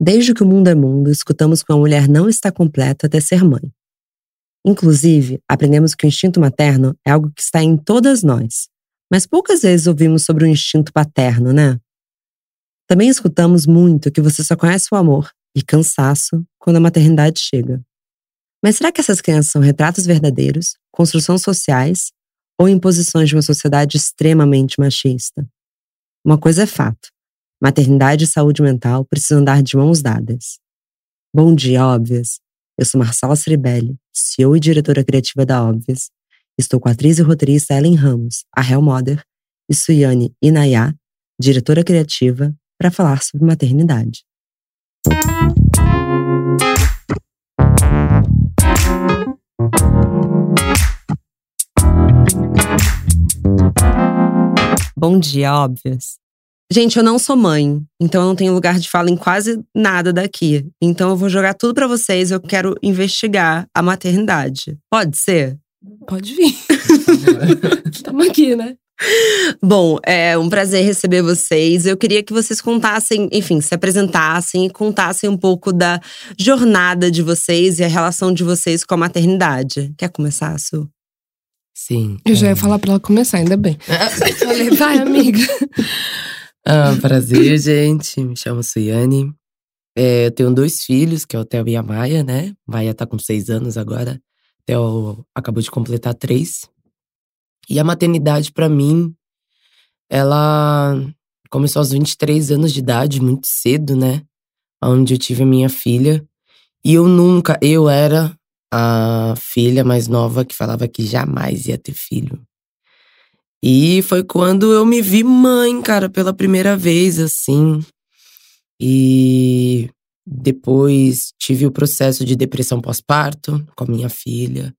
Desde que o mundo é mundo, escutamos que uma mulher não está completa até ser mãe. Inclusive, aprendemos que o instinto materno é algo que está em todas nós, mas poucas vezes ouvimos sobre o instinto paterno, né? Também escutamos muito que você só conhece o amor e cansaço quando a maternidade chega. Mas será que essas crianças são retratos verdadeiros, construções sociais ou imposições de uma sociedade extremamente machista? Uma coisa é fato: maternidade e saúde mental precisam andar de mãos dadas. Bom dia, óbvias! Eu sou Marcela Ceribelli, CEO e diretora criativa da Óbvias. Estou com a atriz e roteirista Ellen Ramos, a Hell Mother, e Suyane Inayá, diretora criativa, para falar sobre maternidade. Bom dia, óbvias. Gente, eu não sou mãe, então eu não tenho lugar de fala em quase nada daqui. Então eu vou jogar tudo para vocês. Eu quero investigar a maternidade. Pode ser? Pode vir. Estamos aqui, né? Bom, é um prazer receber vocês. Eu queria que vocês contassem, enfim, se apresentassem e contassem um pouco da jornada de vocês e a relação de vocês com a maternidade. Quer começar, Su? Sim. Eu já ia falar pra ela começar, ainda bem. Falei, vai, amiga. Ah, prazer, gente. Me chamo Suiane. É, eu tenho dois filhos, que é o Theo e a Maia, né? Maia tá com seis anos agora. Theo acabou de completar três. E a maternidade, para mim, ela começou aos 23 anos de idade, muito cedo, né? Onde eu tive a minha filha. E eu nunca, eu era a filha mais nova que falava que jamais ia ter filho. E foi quando eu me vi mãe, cara, pela primeira vez, assim. E depois tive o processo de depressão pós-parto com a minha filha.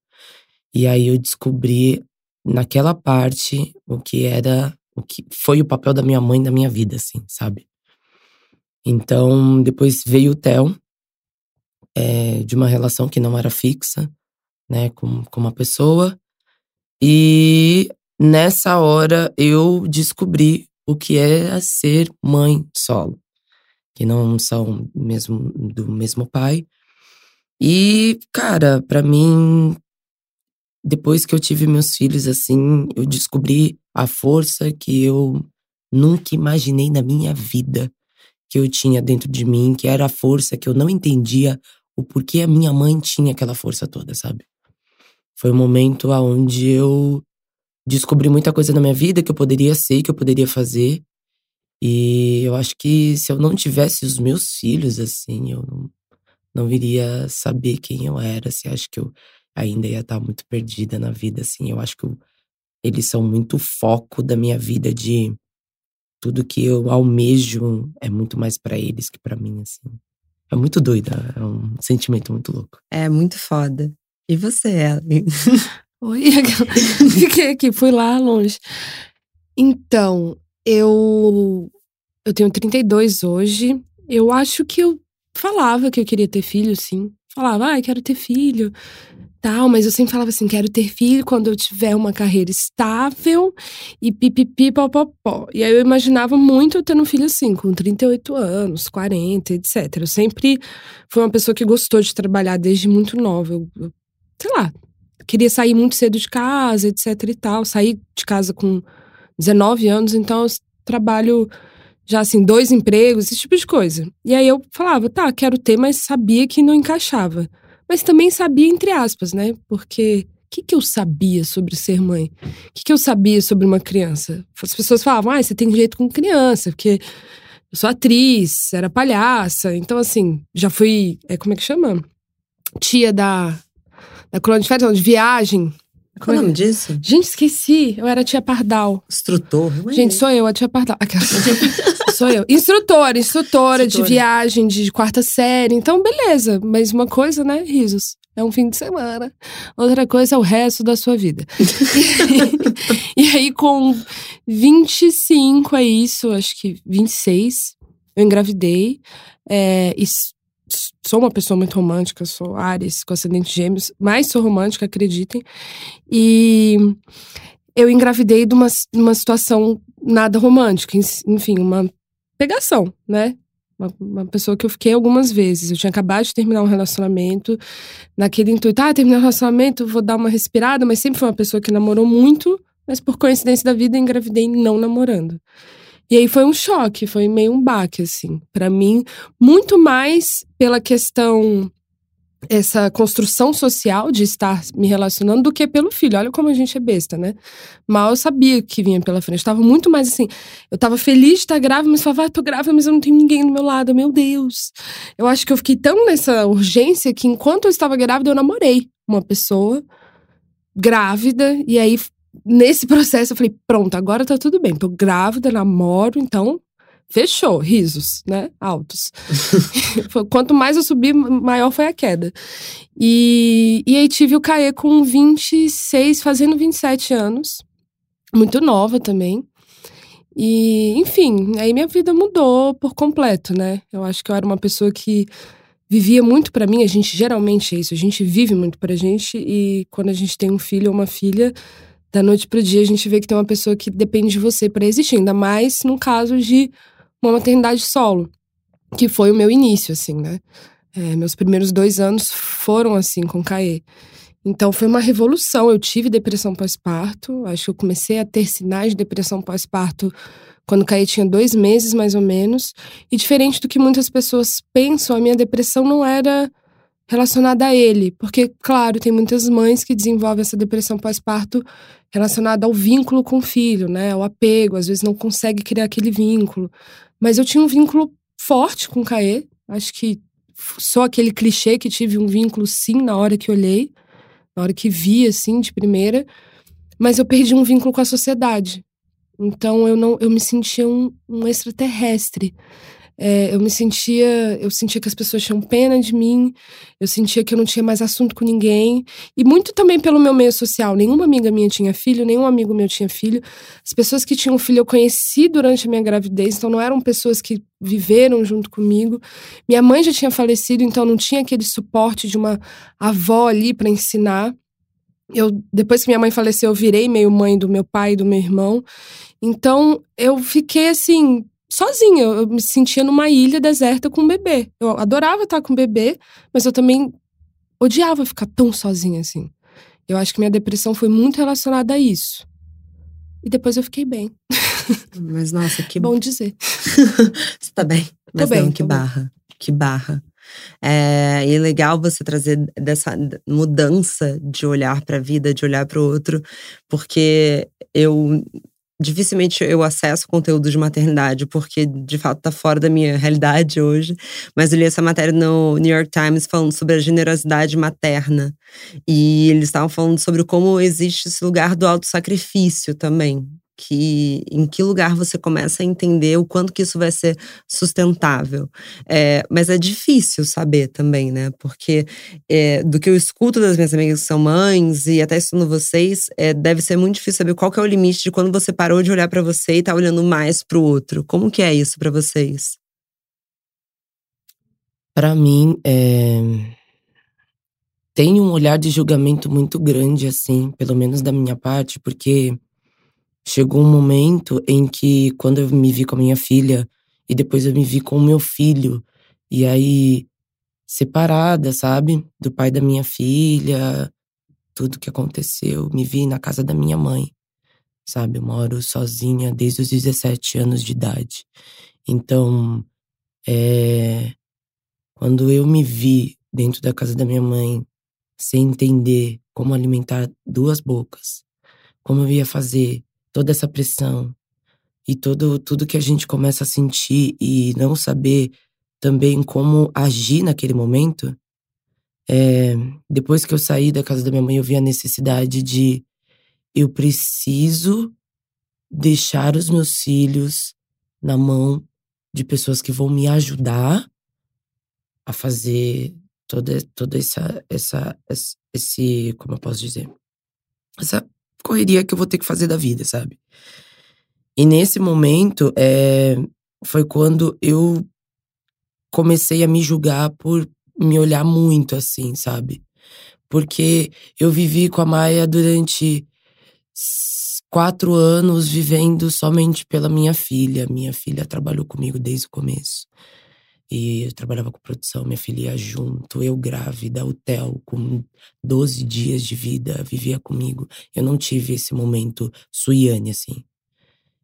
E aí eu descobri naquela parte o que era, o que foi o papel da minha mãe na minha vida, assim, sabe? Então, depois veio o Theo, é, de uma relação que não era fixa, né, com, com uma pessoa. E nessa hora eu descobri o que é ser mãe solo, que não são mesmo do mesmo pai. E, cara, para mim depois que eu tive meus filhos, assim, eu descobri a força que eu nunca imaginei na minha vida que eu tinha dentro de mim, que era a força que eu não entendia o porquê a minha mãe tinha aquela força toda, sabe? Foi um momento onde eu descobri muita coisa na minha vida que eu poderia ser, que eu poderia fazer. E eu acho que se eu não tivesse os meus filhos, assim, eu não, não iria saber quem eu era. Assim, acho que eu ainda ia estar muito perdida na vida, assim. Eu acho que eu, eles são muito foco da minha vida de tudo que eu almejo é muito mais para eles que para mim, assim. É muito doida, é um sentimento muito louco. É muito foda. E você, Ellen? Oi, fiquei aqui, fui lá longe. Então, eu eu tenho 32 hoje. Eu acho que eu falava que eu queria ter filho, sim. Falava, ah, quero ter filho tal, mas eu sempre falava assim, quero ter filho quando eu tiver uma carreira estável e pipipi, popopó. E aí eu imaginava muito eu tendo um filho assim, com 38 anos, 40, etc. Eu sempre fui uma pessoa que gostou de trabalhar desde muito nova. Eu, eu, sei lá, queria sair muito cedo de casa, etc e tal. Saí de casa com 19 anos, então eu trabalho já assim, dois empregos, esse tipo de coisa. E aí eu falava, tá, quero ter, mas sabia que não encaixava mas também sabia, entre aspas, né? Porque o que, que eu sabia sobre ser mãe? O que, que eu sabia sobre uma criança? As pessoas falavam, ah, você tem jeito com criança, porque eu sou atriz, era palhaça. Então, assim, já fui, é, como é que chama? Tia da, da colônia de férias, não, de viagem. Qual é o nome disso? Gente, esqueci. Eu era tia Pardal. Instrutor. Gente, sou eu, a tia Pardal. sou eu. Instrutora, instrutora, instrutora de viagem de quarta série. Então, beleza. Mas uma coisa, né? Risos. É um fim de semana. Outra coisa é o resto da sua vida. e, aí, com 25, é isso, acho que 26, eu engravidei. É, e sou uma pessoa muito romântica, sou Ares com ascendente gêmeos, mas sou romântica, acreditem. E eu engravidei de uma, uma situação nada romântica, enfim, uma pegação, né? Uma, uma, pessoa que eu fiquei algumas vezes. Eu tinha acabado de terminar um relacionamento, naquele intuito, ah, terminar um relacionamento, vou dar uma respirada, mas sempre foi uma pessoa que namorou muito, mas por coincidência da vida engravidei não namorando. E aí foi um choque, foi meio um baque, assim, para mim, muito mais pela questão essa construção social de estar me relacionando do que pelo filho. Olha como a gente é besta, né? Mal eu sabia que vinha pela frente. Eu tava muito mais assim. Eu tava feliz de estar grávida, mas falava, ah, tô grávida, mas eu não tenho ninguém do meu lado. Meu Deus. Eu acho que eu fiquei tão nessa urgência que enquanto eu estava grávida, eu namorei uma pessoa grávida. E aí, nesse processo, eu falei, pronto, agora tá tudo bem. Tô grávida, namoro, então fechou, risos, né? Altos. Quanto mais eu subi, maior foi a queda. E, e aí tive o Caê com 26, fazendo 27 anos. Muito nova também. E, enfim, aí minha vida mudou por completo, né? Eu acho que eu era uma pessoa que vivia muito para mim. A gente geralmente é isso, a gente vive muito pra gente. E quando a gente tem um filho ou uma filha, da noite pro dia a gente vê que tem uma pessoa que depende de você para existir. Ainda mais num caso de uma maternidade solo, que foi o meu início, assim, né? É, meus primeiros dois anos foram assim com Caê. Então foi uma revolução. Eu tive depressão pós-parto. Acho que eu comecei a ter sinais de depressão pós-parto quando Caê tinha dois meses, mais ou menos. E diferente do que muitas pessoas pensam, a minha depressão não era relacionada a ele. Porque, claro, tem muitas mães que desenvolvem essa depressão pós-parto relacionada ao vínculo com o filho, né? Ao apego, às vezes não consegue criar aquele vínculo. Mas eu tinha um vínculo forte com o Caê. Acho que só aquele clichê que tive um vínculo sim na hora que olhei, na hora que vi assim de primeira, mas eu perdi um vínculo com a sociedade. Então eu não eu me sentia um, um extraterrestre. É, eu me sentia, eu sentia que as pessoas tinham pena de mim, eu sentia que eu não tinha mais assunto com ninguém. E muito também pelo meu meio social. Nenhuma amiga minha tinha filho, nenhum amigo meu tinha filho. As pessoas que tinham filho eu conheci durante a minha gravidez, então não eram pessoas que viveram junto comigo. Minha mãe já tinha falecido, então não tinha aquele suporte de uma avó ali para ensinar. Eu, depois que minha mãe faleceu, eu virei meio mãe do meu pai e do meu irmão. Então, eu fiquei assim, sozinha. Eu me sentia numa ilha deserta com um bebê. Eu adorava estar com um bebê, mas eu também odiava ficar tão sozinha assim. Eu acho que minha depressão foi muito relacionada a isso. E depois eu fiquei bem. Mas nossa, que bom dizer. você tá bem? Mas tô não, bem, que tô barra. Bem. Que barra. É, e legal você trazer dessa mudança de olhar para a vida, de olhar para o outro, porque eu dificilmente eu acesso conteúdo de maternidade, porque de fato está fora da minha realidade hoje. Mas eu li essa matéria no New York Times falando sobre a generosidade materna. E eles estavam falando sobre como existe esse lugar do auto-sacrifício também que em que lugar você começa a entender o quanto que isso vai ser sustentável. É, mas é difícil saber também, né? Porque é, do que eu escuto das minhas amigas que são mães e até estudando vocês, é, deve ser muito difícil saber qual que é o limite de quando você parou de olhar para você e tá olhando mais para o outro. Como que é isso para vocês? Para mim, é... tem um olhar de julgamento muito grande, assim, pelo menos da minha parte, porque Chegou um momento em que, quando eu me vi com a minha filha, e depois eu me vi com o meu filho, e aí, separada, sabe? Do pai da minha filha, tudo que aconteceu, me vi na casa da minha mãe, sabe? Eu moro sozinha desde os 17 anos de idade. Então, é. Quando eu me vi dentro da casa da minha mãe, sem entender como alimentar duas bocas, como eu ia fazer toda essa pressão e todo tudo que a gente começa a sentir e não saber também como agir naquele momento, é, depois que eu saí da casa da minha mãe, eu vi a necessidade de eu preciso deixar os meus filhos na mão de pessoas que vão me ajudar a fazer toda toda essa essa esse como eu posso dizer? Essa correria que eu vou ter que fazer da vida, sabe? E nesse momento, é, foi quando eu comecei a me julgar por me olhar muito assim, sabe? Porque eu vivi com a Maia durante quatro anos vivendo somente pela minha filha. Minha filha trabalhou comigo desde o começo. E eu trabalhava com produção, minha filha ia junto, eu grávida, Theo com 12 dias de vida, vivia comigo. Eu não tive esse momento Suiane, assim.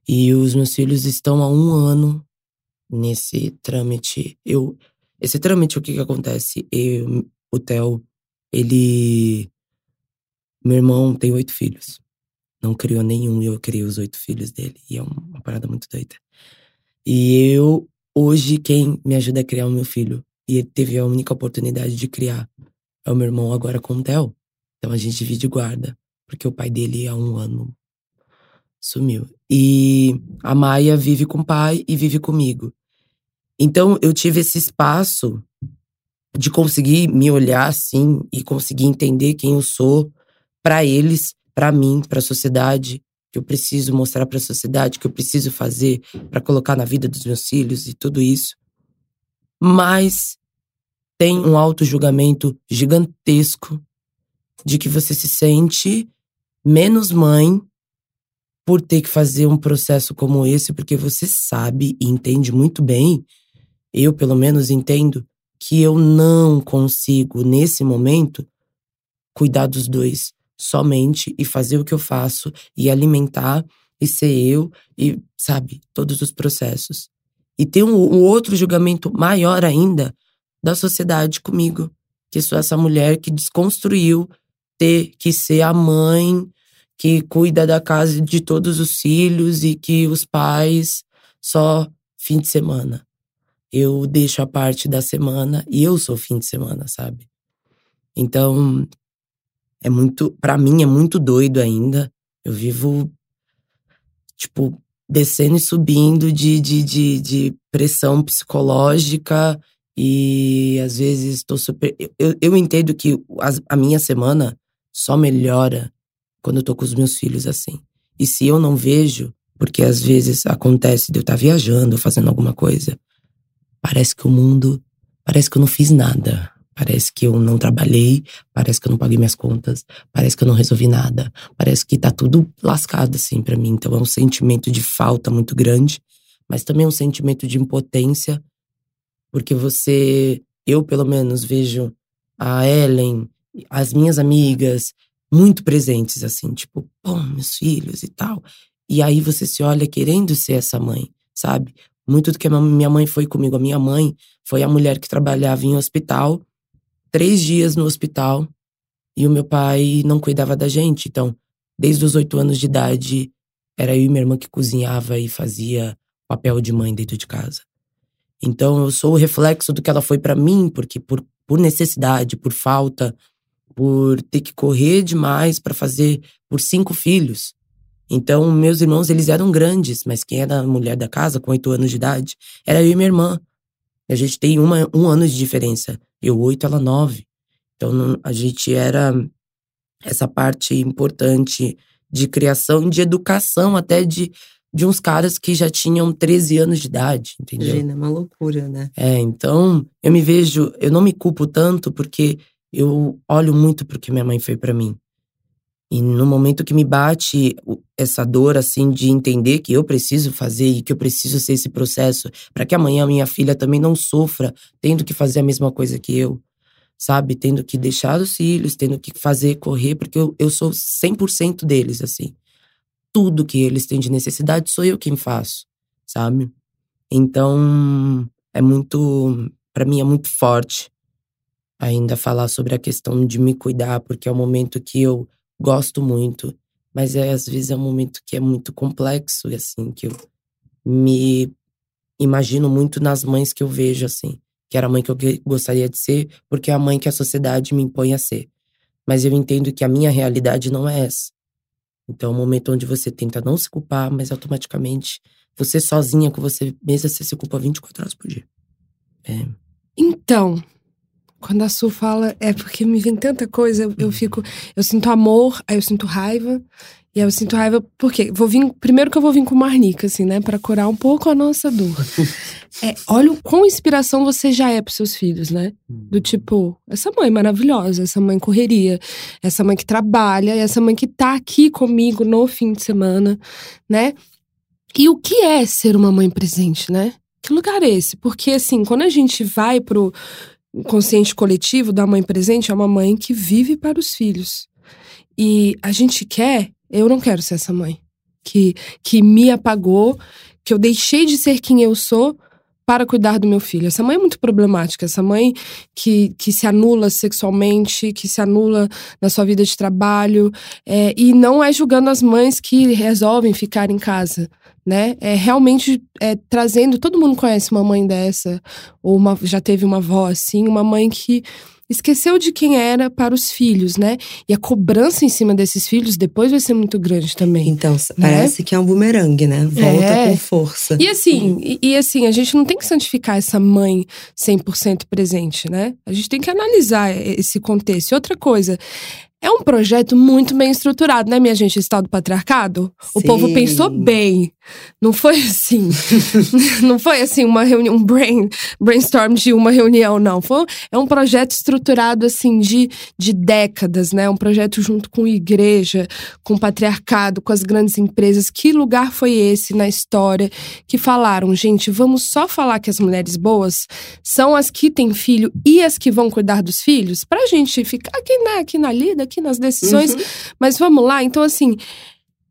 E os meus filhos estão há um ano nesse trâmite. Eu, esse trâmite, o que que acontece? Eu, o Theo, ele. Meu irmão tem oito filhos. Não criou nenhum, eu criei os oito filhos dele. E é uma parada muito doida. E eu Hoje, quem me ajuda a criar o meu filho, e ele teve a única oportunidade de criar, é o meu irmão agora com o Theo. Então a gente divide guarda, porque o pai dele há um ano sumiu. E a Maia vive com o pai e vive comigo. Então eu tive esse espaço de conseguir me olhar assim e conseguir entender quem eu sou para eles, para mim, para a sociedade, que eu preciso mostrar para a sociedade, que eu preciso fazer para colocar na vida dos meus filhos e tudo isso. Mas tem um auto-julgamento gigantesco de que você se sente menos mãe por ter que fazer um processo como esse, porque você sabe e entende muito bem, eu pelo menos entendo, que eu não consigo, nesse momento, cuidar dos dois somente e fazer o que eu faço e alimentar e ser eu e, sabe, todos os processos. E tem um, um outro julgamento maior ainda da sociedade comigo, que sou essa mulher que desconstruiu ter que ser a mãe que cuida da casa de todos os filhos e que os pais só fim de semana. Eu deixo a parte da semana e eu sou fim de semana, sabe? Então, é muito, para mim é muito doido ainda. Eu vivo tipo descendo e subindo de, de, de, de pressão psicológica e às vezes estou super. Eu, eu entendo que a, a minha semana só melhora quando eu tô com os meus filhos assim. E se eu não vejo, porque às vezes acontece de eu estar tá viajando, fazendo alguma coisa, parece que o mundo, parece que eu não fiz nada. Parece que eu não trabalhei, parece que eu não paguei minhas contas, parece que eu não resolvi nada, parece que tá tudo lascado assim para mim. Então é um sentimento de falta muito grande, mas também é um sentimento de impotência, porque você, eu pelo menos vejo a Ellen, as minhas amigas muito presentes assim, tipo, pô, meus filhos e tal. E aí você se olha querendo ser essa mãe, sabe? Muito do que minha mãe foi comigo. A minha mãe foi a mulher que trabalhava em hospital três dias no hospital e o meu pai não cuidava da gente. Então, desde os oito anos de idade, era eu e minha irmã que cozinhava e fazia papel de mãe dentro de casa. Então, eu sou o reflexo do que ela foi para mim, porque por, por necessidade, por falta, por ter que correr demais para fazer por cinco filhos. Então, meus irmãos, eles eram grandes, mas quem era a mulher da casa, com oito anos de idade, era eu e minha irmã. A gente tem uma, um ano de diferença. Eu oito, ela nove. Então a gente era essa parte importante de criação, de educação até de, de uns caras que já tinham 13 anos de idade, entendeu? Imagina, é uma loucura, né? É, então eu me vejo, eu não me culpo tanto porque eu olho muito pro que minha mãe fez para mim. E no momento que me bate essa dor, assim, de entender que eu preciso fazer e que eu preciso ser esse processo, para que amanhã minha filha também não sofra tendo que fazer a mesma coisa que eu, sabe? Tendo que deixar os filhos, tendo que fazer, correr, porque eu, eu sou 100% deles, assim. Tudo que eles têm de necessidade sou eu quem faço, sabe? Então, é muito. para mim, é muito forte ainda falar sobre a questão de me cuidar, porque é o momento que eu gosto muito, mas é, às vezes é um momento que é muito complexo, assim, que eu me imagino muito nas mães que eu vejo, assim, que era a mãe que eu gostaria de ser, porque é a mãe que a sociedade me impõe a ser. Mas eu entendo que a minha realidade não é essa. Então, é um momento onde você tenta não se culpar, mas automaticamente você sozinha com você mesma, você se culpa 24 horas por dia. É. Então, quando a Su fala, é porque me vem tanta coisa, eu, eu fico. Eu sinto amor, aí eu sinto raiva. E aí eu sinto raiva, porque vou vir. Primeiro que eu vou vir com marnica, assim, né? Pra curar um pouco a nossa dor. é, olha o quão inspiração você já é pros seus filhos, né? Do tipo, essa mãe maravilhosa, essa mãe correria, essa mãe que trabalha, essa mãe que tá aqui comigo no fim de semana, né? E o que é ser uma mãe presente, né? Que lugar é esse? Porque, assim, quando a gente vai pro consciente coletivo da mãe presente, é uma mãe que vive para os filhos. E a gente quer, eu não quero ser essa mãe que, que me apagou, que eu deixei de ser quem eu sou para cuidar do meu filho. Essa mãe é muito problemática, essa mãe que, que se anula sexualmente, que se anula na sua vida de trabalho, é, e não é julgando as mães que resolvem ficar em casa. Né? É realmente é, trazendo. Todo mundo conhece uma mãe dessa, ou uma, já teve uma avó assim, uma mãe que esqueceu de quem era para os filhos, né? E a cobrança em cima desses filhos depois vai ser muito grande também. Então, né? parece que é um bumerangue, né? Volta é. com força. E assim, e, e, assim, a gente não tem que santificar essa mãe 100% presente, né? A gente tem que analisar esse contexto. E outra coisa, é um projeto muito bem estruturado, né, minha gente? Estado do patriarcado. Sim. O povo pensou bem. Não foi assim. não foi assim uma reunião, um brain, brainstorm de uma reunião, não. Foi, é um projeto estruturado assim de, de décadas, né? Um projeto junto com igreja, com o patriarcado, com as grandes empresas. Que lugar foi esse na história que falaram, gente, vamos só falar que as mulheres boas são as que têm filho e as que vão cuidar dos filhos? Pra gente ficar aqui, né, aqui na lida, aqui nas decisões. Uhum. Mas vamos lá, então assim,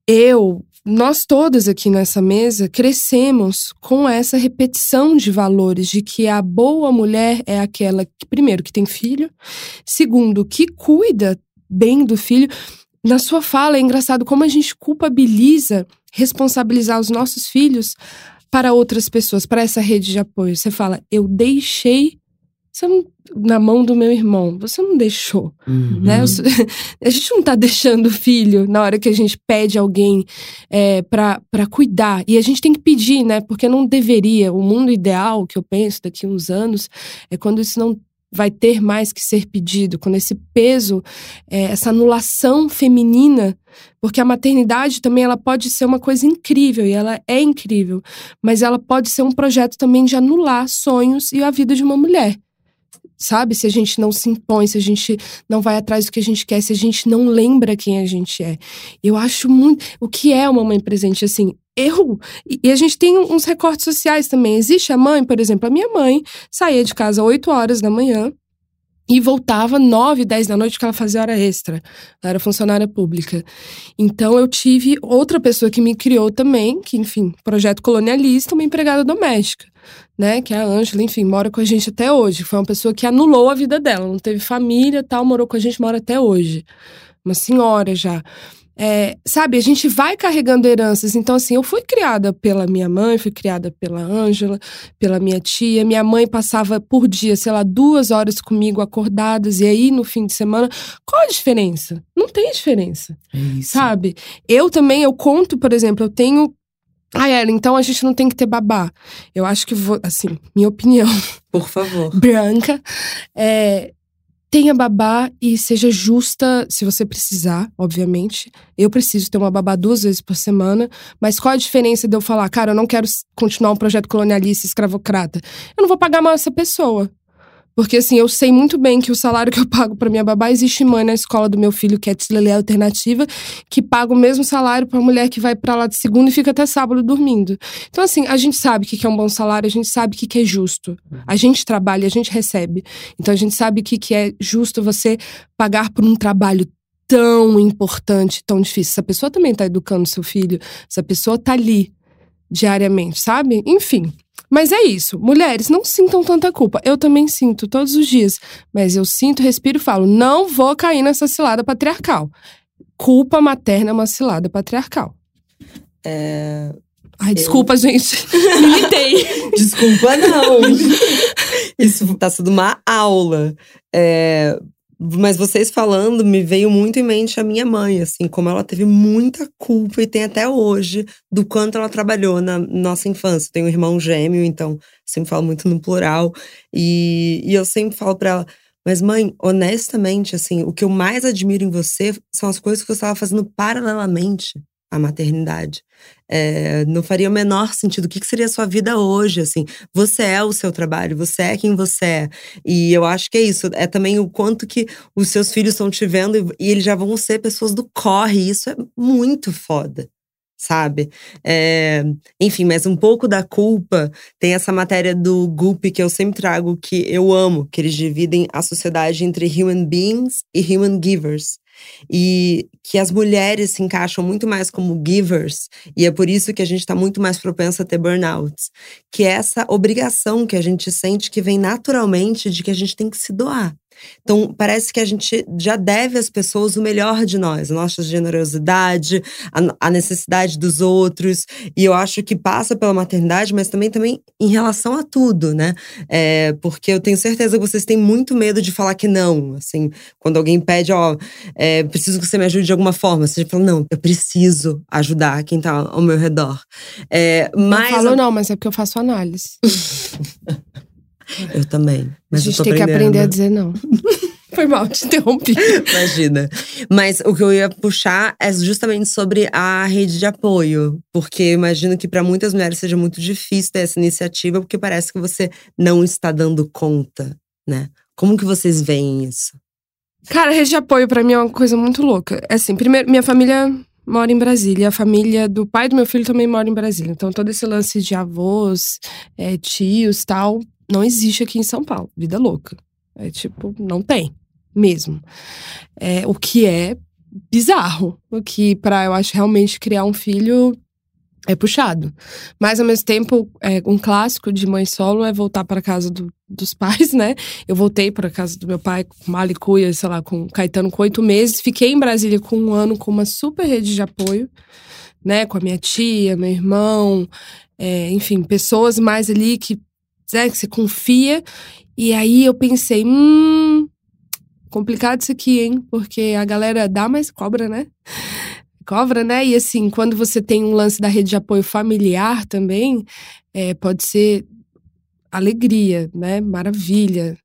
eu, nós todas aqui nessa mesa crescemos com essa repetição de valores de que a boa mulher é aquela que, primeiro, que tem filho, segundo, que cuida bem do filho. Na sua fala é engraçado como a gente culpabiliza responsabilizar os nossos filhos para outras pessoas, para essa rede de apoio. Você fala, eu deixei você não, na mão do meu irmão, você não deixou, uhum. né? A gente não tá deixando o filho na hora que a gente pede alguém é, para cuidar. E a gente tem que pedir, né? Porque não deveria. O mundo ideal, que eu penso daqui a uns anos, é quando isso não vai ter mais que ser pedido, quando esse peso, é, essa anulação feminina, porque a maternidade também ela pode ser uma coisa incrível e ela é incrível, mas ela pode ser um projeto também de anular sonhos e a vida de uma mulher sabe? Se a gente não se impõe, se a gente não vai atrás do que a gente quer, se a gente não lembra quem a gente é. Eu acho muito. O que é uma mãe presente, assim? Eu. E a gente tem uns recortes sociais também. Existe a mãe, por exemplo, a minha mãe saía de casa às 8 horas da manhã e voltava 9, 10 da noite, porque ela fazia hora extra. Ela era funcionária pública. Então eu tive outra pessoa que me criou também, que, enfim, projeto colonialista, uma empregada doméstica né? Que é a Ângela, enfim, mora com a gente até hoje. Foi uma pessoa que anulou a vida dela, não teve família tal, morou com a gente, mora até hoje. Uma senhora já. É, sabe, a gente vai carregando heranças. Então, assim, eu fui criada pela minha mãe, fui criada pela Ângela, pela minha tia. Minha mãe passava por dia, sei lá, duas horas comigo acordadas, e aí no fim de semana. Qual a diferença? Não tem diferença. É sabe? Eu também, eu conto, por exemplo, eu tenho ah, Ellen, então a gente não tem que ter babá. Eu acho que, vou, assim, minha opinião. Por favor. branca. É, tenha babá e seja justa se você precisar, obviamente. Eu preciso ter uma babá duas vezes por semana, mas qual a diferença de eu falar, cara, eu não quero continuar um projeto colonialista escravocrata? Eu não vou pagar mal essa pessoa. Porque, assim, eu sei muito bem que o salário que eu pago para minha babá, existe mãe na escola do meu filho, que é Tilelê Alternativa, que paga o mesmo salário para mulher que vai para lá de segunda e fica até sábado dormindo. Então, assim, a gente sabe o que é um bom salário, a gente sabe o que é justo. A gente trabalha, a gente recebe. Então, a gente sabe o que é justo você pagar por um trabalho tão importante, tão difícil. Essa pessoa também está educando seu filho, essa pessoa está ali diariamente, sabe? Enfim. Mas é isso. Mulheres, não sintam tanta culpa. Eu também sinto todos os dias. Mas eu sinto, respiro e falo: não vou cair nessa cilada patriarcal. Culpa materna é uma cilada patriarcal. É. Ai, desculpa, eu... gente. Militei. desculpa, não. Isso tá sendo uma aula. É, mas vocês falando, me veio muito em mente a minha mãe, assim, como ela teve muita culpa e tem até hoje do quanto ela trabalhou na nossa infância. Tenho um irmão gêmeo, então sempre falo muito no plural. E, e eu sempre falo para ela, mas mãe, honestamente, assim, o que eu mais admiro em você são as coisas que você estava fazendo paralelamente a maternidade. É, não faria o menor sentido. O que, que seria a sua vida hoje? Assim, você é o seu trabalho, você é quem você é. E eu acho que é isso. É também o quanto que os seus filhos estão te vendo e, e eles já vão ser pessoas do corre. Isso é muito foda. sabe? É, enfim, mas um pouco da culpa tem essa matéria do Goop que eu sempre trago, que eu amo, que eles dividem a sociedade entre human beings e human givers. E que as mulheres se encaixam muito mais como givers, e é por isso que a gente está muito mais propensa a ter burnouts. Que é essa obrigação que a gente sente que vem naturalmente de que a gente tem que se doar. Então, parece que a gente já deve às pessoas o melhor de nós, a nossa generosidade, a, a, necessidade dos outros. E eu acho que passa pela maternidade, mas também, também em relação a tudo, né? É, porque eu tenho certeza que vocês têm muito medo de falar que não. Assim, quando alguém pede, ó, é, preciso que você me ajude de alguma forma, você fala, não, eu preciso ajudar quem tá ao meu redor. É, mas, eu falo não, mas é porque eu faço análise. Eu também. Mas a gente tem que aprender a dizer não. Foi mal, te interrompi. Imagina. Mas o que eu ia puxar é justamente sobre a rede de apoio. Porque eu imagino que para muitas mulheres seja muito difícil ter essa iniciativa, porque parece que você não está dando conta, né? Como que vocês veem isso? Cara, a rede de apoio para mim é uma coisa muito louca. É assim, primeiro, minha família mora em Brasília. A família do pai do meu filho também mora em Brasília. Então, todo esse lance de avós, é, tios tal, não existe aqui em São Paulo. Vida louca. É tipo, não tem mesmo. É, o que é bizarro. O que, para eu acho, realmente criar um filho é puxado. Mas, ao mesmo tempo, é, um clássico de mãe solo é voltar para casa do, dos pais, né? Eu voltei para casa do meu pai com Malicuia, sei lá, com Caetano com oito meses. Fiquei em Brasília com um ano com uma super rede de apoio, né? Com a minha tia, meu irmão, é, enfim, pessoas mais ali que né, que você confia. E aí eu pensei, hum, complicado isso aqui, hein? Porque a galera dá, mas cobra, né? Cobra, né? E assim, quando você tem um lance da rede de apoio familiar também, é, pode ser alegria, né? Maravilha,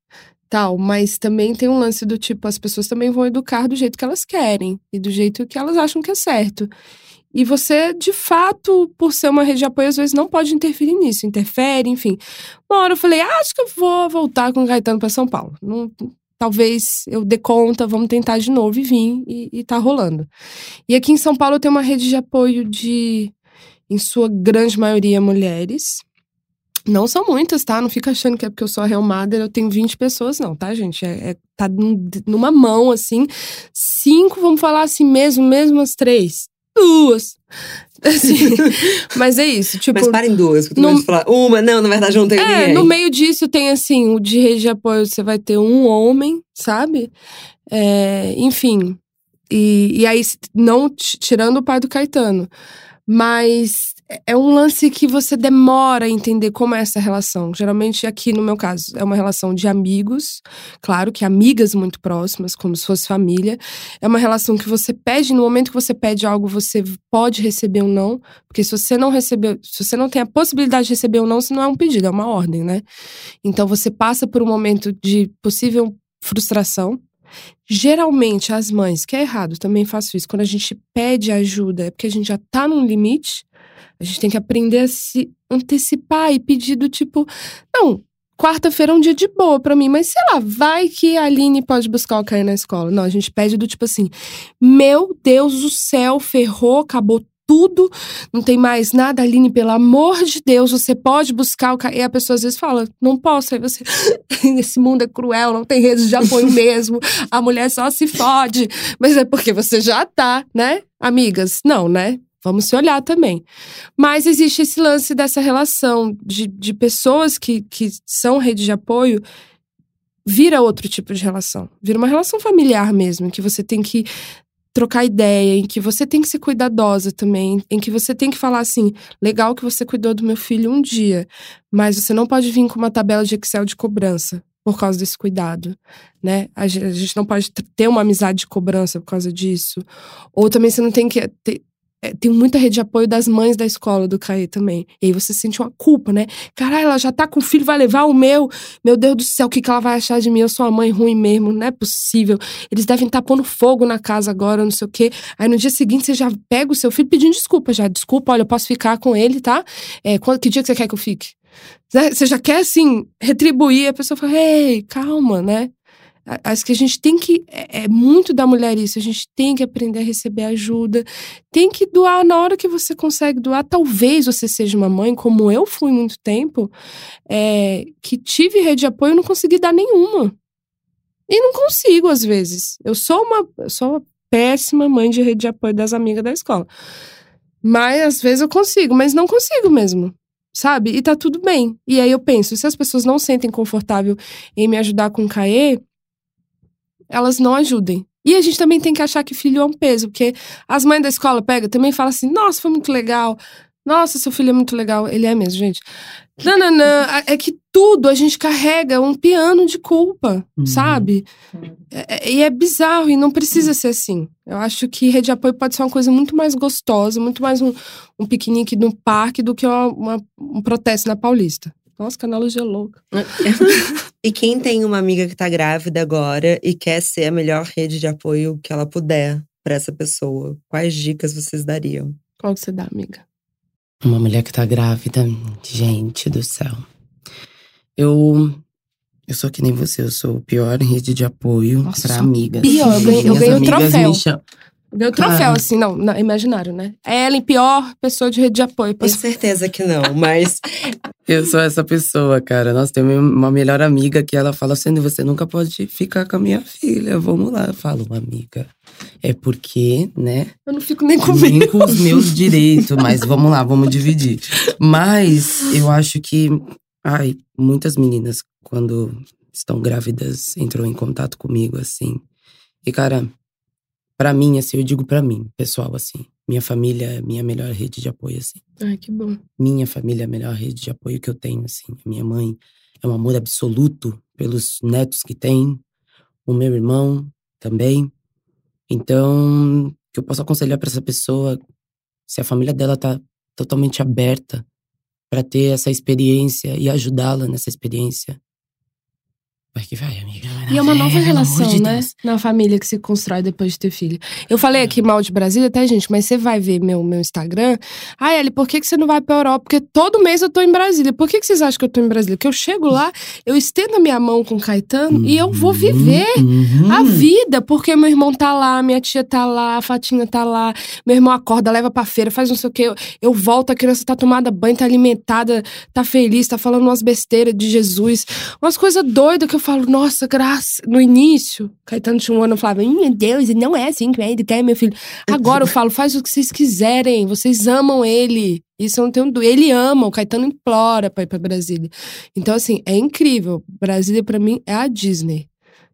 tal. Mas também tem um lance do tipo, as pessoas também vão educar do jeito que elas querem e do jeito que elas acham que é certo. E você, de fato, por ser uma rede de apoio, às vezes não pode interferir nisso, interfere, enfim. Uma hora eu falei, ah, acho que eu vou voltar com o Gaetano para São Paulo. Não, talvez eu dê conta, vamos tentar de novo e vim, e, e tá rolando. E aqui em São Paulo eu tenho uma rede de apoio de, em sua grande maioria, mulheres. Não são muitas, tá? Não fica achando que é porque eu sou a Real Mother, eu tenho 20 pessoas, não, tá, gente? É, é, tá numa mão, assim. Cinco, vamos falar assim mesmo, mesmo as três duas. Assim, mas é isso, tipo. Mas parem duas, que tu no, falar. Uma, não, na verdade não tem é, ninguém. No meio disso tem assim, o de rede de apoio você vai ter um homem, sabe? É, enfim. E, e aí, não tirando o pai do Caetano. Mas é um lance que você demora a entender como é essa relação. Geralmente, aqui no meu caso, é uma relação de amigos, claro que amigas muito próximas, como se fosse família. É uma relação que você pede, no momento que você pede algo, você pode receber um não, porque se você não receber, se você não tem a possibilidade de receber um não, isso não é um pedido, é uma ordem, né? Então você passa por um momento de possível frustração. Geralmente, as mães, que é errado, também faço isso, quando a gente pede ajuda, é porque a gente já tá num limite a gente tem que aprender a se antecipar e pedir do tipo, não, quarta-feira é um dia de boa para mim, mas sei lá, vai que a Aline pode buscar o Caio na escola. Não, a gente pede do tipo assim: meu Deus do céu, ferrou, acabou tudo, não tem mais nada, Aline, pelo amor de Deus, você pode buscar o Caio. E a pessoa às vezes fala: não posso. Aí você, esse mundo é cruel, não tem redes de apoio mesmo, a mulher só se fode. Mas é porque você já tá, né? Amigas, não, né? Vamos se olhar também. Mas existe esse lance dessa relação de, de pessoas que, que são rede de apoio, vira outro tipo de relação. Vira uma relação familiar mesmo, em que você tem que trocar ideia, em que você tem que ser cuidadosa também, em que você tem que falar assim: legal que você cuidou do meu filho um dia, mas você não pode vir com uma tabela de Excel de cobrança por causa desse cuidado, né? A gente não pode ter uma amizade de cobrança por causa disso. Ou também você não tem que é, tem muita rede de apoio das mães da escola do Caê também. E aí você sente uma culpa, né? Caralho, ela já tá com o filho, vai levar o meu. Meu Deus do céu, o que, que ela vai achar de mim? Eu sou uma mãe ruim mesmo, não é possível. Eles devem estar tá pondo fogo na casa agora, não sei o quê. Aí no dia seguinte você já pega o seu filho pedindo desculpa já. Desculpa, olha, eu posso ficar com ele, tá? É, que dia que você quer que eu fique? Né? Você já quer, assim, retribuir. A pessoa fala, ei, calma, né? Acho que a gente tem que. É, é, muito da mulher isso. A gente tem que aprender a receber ajuda. Tem que doar na hora que você consegue doar. Talvez você seja uma mãe, como eu fui muito tempo, é, que tive rede de apoio e não consegui dar nenhuma. E não consigo, às vezes. Eu sou uma, sou uma péssima mãe de rede de apoio das amigas da escola. Mas às vezes eu consigo, mas não consigo mesmo sabe? E tá tudo bem. E aí eu penso, se as pessoas não sentem confortável em me ajudar com o CAE, elas não ajudem. E a gente também tem que achar que filho é um peso, porque as mães da escola pegam também falam assim: nossa, foi muito legal. Nossa, seu filho é muito legal. Ele é mesmo, gente. Não, não, não. É que tudo a gente carrega um piano de culpa, uhum. sabe? É, é, e é bizarro e não precisa ser assim. Eu acho que rede de apoio pode ser uma coisa muito mais gostosa, muito mais um, um piquenique no parque do que uma, uma, um protesto na Paulista. Nossa, que analogia louca. e quem tem uma amiga que tá grávida agora e quer ser a melhor rede de apoio que ela puder para essa pessoa, quais dicas vocês dariam? Qual que você dá, amiga? Uma mulher que tá grávida, gente do céu. Eu eu sou que nem você, eu sou o pior rede de apoio Nossa, pra amigas. Pior, eu ganhei, eu ganhei o troféu. Deu troféu, assim, não, não, imaginário, né? É Ellen, pior pessoa de rede de apoio. Tenho certeza que não, mas. eu sou essa pessoa, cara. Nós temos uma melhor amiga que ela fala assim: você nunca pode ficar com a minha filha, vamos lá. Eu falo, amiga, é porque, né? Eu não fico nem com Nem com os meus direitos, mas vamos lá, vamos dividir. Mas eu acho que, ai, muitas meninas, quando estão grávidas, entram em contato comigo, assim. E, cara, para mim, assim, eu digo para mim, pessoal, assim, minha família é minha melhor rede de apoio, assim. Ai, que bom. Minha família é a melhor rede de apoio que eu tenho, assim. Minha mãe é um amor absoluto pelos netos que tem, o meu irmão também. Então, o que eu posso aconselhar para essa pessoa, se a família dela tá totalmente aberta para ter essa experiência e ajudá-la nessa experiência, Vai que vai, amiga. Vai e é uma nova relação, de né? Deus. Na família que se constrói depois de ter filho. Eu falei aqui mal de Brasília, até, gente, mas você vai ver meu, meu Instagram. Ah, Eli, por que, que você não vai pra Europa? Porque todo mês eu tô em Brasília. Por que, que vocês acham que eu tô em Brasília? Porque eu chego lá, eu estendo a minha mão com o Caetano uhum, e eu vou viver uhum. a vida. Porque meu irmão tá lá, minha tia tá lá, a Fatinha tá lá, meu irmão acorda, leva pra feira, faz não sei o quê. Eu, eu volto, a criança tá tomada banho, tá alimentada, tá feliz, tá falando umas besteiras de Jesus. Umas coisas doidas que eu falo, nossa, graça. No início, Caetano tinha um ano, eu falava, meu Deus, não é assim que é educar meu filho. Agora eu falo, faz o que vocês quiserem, vocês amam ele. Isso eu não tenho dúvida. Ele ama, o Caetano implora pra ir pra Brasília. Então, assim, é incrível. Brasília, para mim, é a Disney.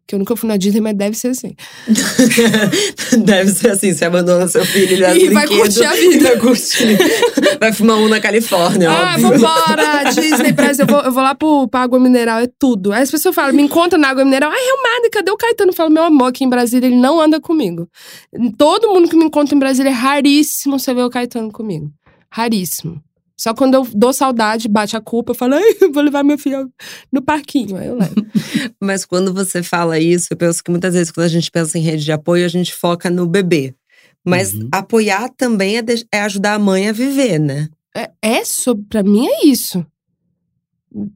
Que eu nunca fui na Disney, mas deve ser assim. deve ser assim. Você abandona seu filho e, e vai curtir a vida. Vai curtir. vai fumar um na Califórnia, Ah, óbvio. vambora! Disney, Brasil. Eu vou, eu vou lá pro, pra água mineral, é tudo. Aí as pessoas falam, me encontra na água mineral. Ai, Realmente, cadê o Caetano? Eu falo, meu amor, aqui em Brasília ele não anda comigo. Todo mundo que me encontra em Brasília é raríssimo você ver o Caetano comigo. Raríssimo. Só quando eu dou saudade, bate a culpa, eu falo, vou levar meu filho no parquinho. Aí eu levo. Mas quando você fala isso, eu penso que muitas vezes quando a gente pensa em rede de apoio, a gente foca no bebê. Mas uhum. apoiar também é, de, é, ajudar a mãe a viver, né? É, é sobre, pra mim é isso.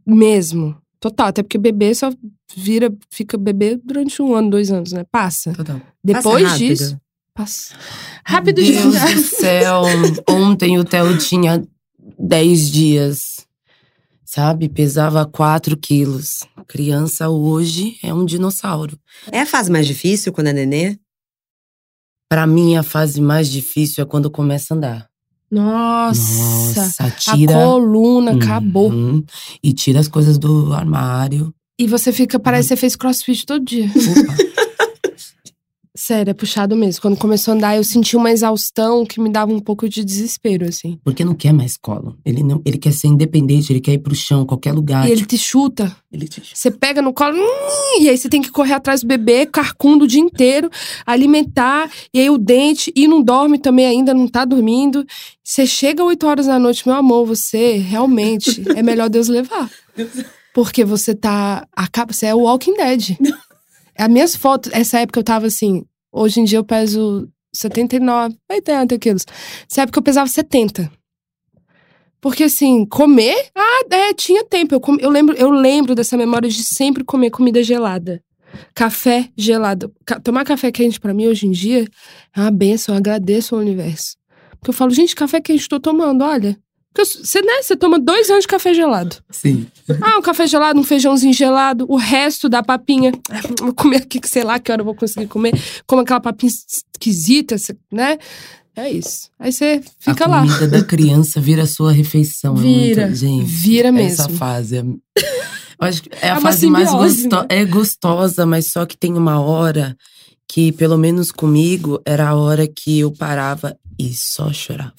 Mesmo. Total. Até porque bebê só vira, fica bebê durante um ano, dois anos, né? Passa. Total. Depois passa disso. Passa. Rápido Deus demais. do céu. Ontem o Theo tinha 10 dias, sabe? Pesava 4 quilos. Criança hoje é um dinossauro. É a fase mais difícil quando é nenê? Para mim, a fase mais difícil é quando começa a andar. Nossa, Nossa tira, a coluna uhum, acabou. E tira as coisas do armário. E você fica, parece que você fez crossfit todo dia. Opa. Sério, é puxado mesmo. Quando começou a andar, eu senti uma exaustão que me dava um pouco de desespero, assim. Porque não quer mais colo. Ele não, ele quer ser independente, ele quer ir pro chão, qualquer lugar. E ele te chuta. Ele te chuta. Você pega no colo, hum, e aí você tem que correr atrás do bebê, carcundo o dia inteiro, alimentar, e aí o dente, e não dorme também ainda, não tá dormindo. Você chega 8 horas da noite, meu amor, você realmente é melhor Deus levar. Porque você tá. Acaba, você é o Walking Dead. As minhas fotos, essa época eu tava assim. Hoje em dia eu peso 79, 80 quilos. Essa época eu pesava 70. Porque assim, comer, ah, é, tinha tempo. Eu, com, eu, lembro, eu lembro dessa memória de sempre comer comida gelada. Café gelado. Ca- tomar café quente pra mim hoje em dia é uma benção, eu agradeço ao universo. Porque eu falo, gente, café quente tô tomando, olha. Você, né, você toma dois anos de café gelado. Sim. Ah, um café gelado, um feijãozinho gelado, o resto da papinha. Ah, Vou comer aqui, que sei lá que hora eu vou conseguir comer. Como aquela papinha esquisita, né? É isso. Aí você fica a lá. comida da criança vira a sua refeição. é Vira. muito- gente, Vira Essa mesmo. fase é. Eu acho que é a É fase mais gostosa. É gostosa, mas só que tem uma hora que, pelo menos comigo, era a hora que eu parava e só chorava.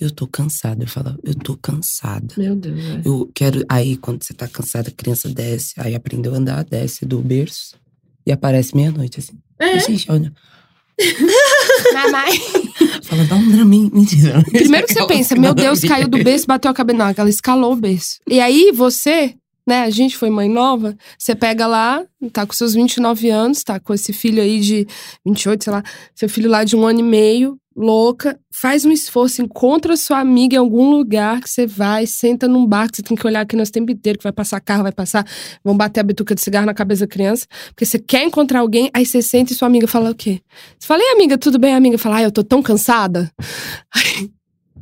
Eu tô cansada. Eu falava, eu tô cansada. Meu Deus, é. Eu quero. Aí, quando você tá cansada, a criança desce. Aí aprendeu a andar, desce do berço. E aparece meia-noite, assim. É. Gente, olha. Mamãe. Fala, dá um dramin. Mentira. Primeiro que você pensa, meu Deus, caiu do berço, bateu a cabeça. Não, ela escalou o berço. E aí você, né, a gente foi mãe nova, você pega lá, tá com seus 29 anos, tá com esse filho aí de 28, sei lá, seu filho lá de um ano e meio, louca, faz um esforço, encontra sua amiga em algum lugar que você vai, senta num bar que você tem que olhar aqui no tempo inteiro, que vai passar carro, vai passar, vão bater a bituca de cigarro na cabeça da criança, porque você quer encontrar alguém, aí você senta e sua amiga fala o quê? Você fala, e amiga, tudo bem? A amiga fala, ai, eu tô tão cansada. Aí,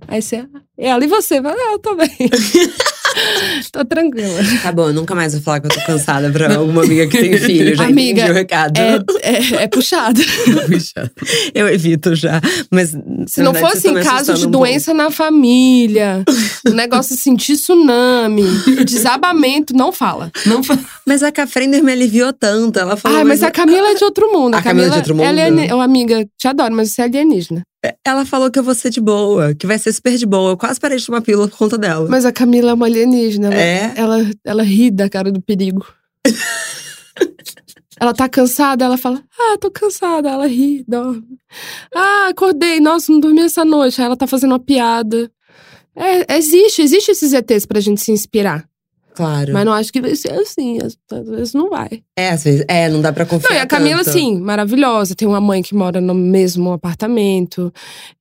aí você, ela e você, fala, ah, eu tô bem. tô tranquila. Tá bom, eu nunca mais vou falar que eu tô cansada pra alguma amiga que tem filho. Já Amiga, entendi o recado. É, é, é puxado. Puxa. Eu evito já. Mas Se não for assim, caso de doença na família, um negócio assim, de tsunami, desabamento, não fala. Não fa- Mas a Cafrender me aliviou tanto. Ela falou. Ai, mas a Camila é de outro mundo. A Camila é de outro mundo? Ela é Ô, amiga, te adoro, mas você é alienígena. Ela falou que eu vou ser de boa, que vai ser super de boa. Eu quase parei de tomar pílula por conta dela. Mas a Camila é uma alienígena. Ela, É? ela, ela ri da cara do perigo. ela tá cansada, ela fala: Ah, tô cansada. Ela ri, dorme. Ah, acordei. Nossa, não dormi essa noite. Aí ela tá fazendo uma piada. É, existe, existe esses ETs pra gente se inspirar. Claro. Mas não acho que vai ser assim. Às, vezes não vai. É, às vezes. É, não dá pra confiar. Não, e a Camila, tanto. sim, maravilhosa. Tem uma mãe que mora no mesmo apartamento.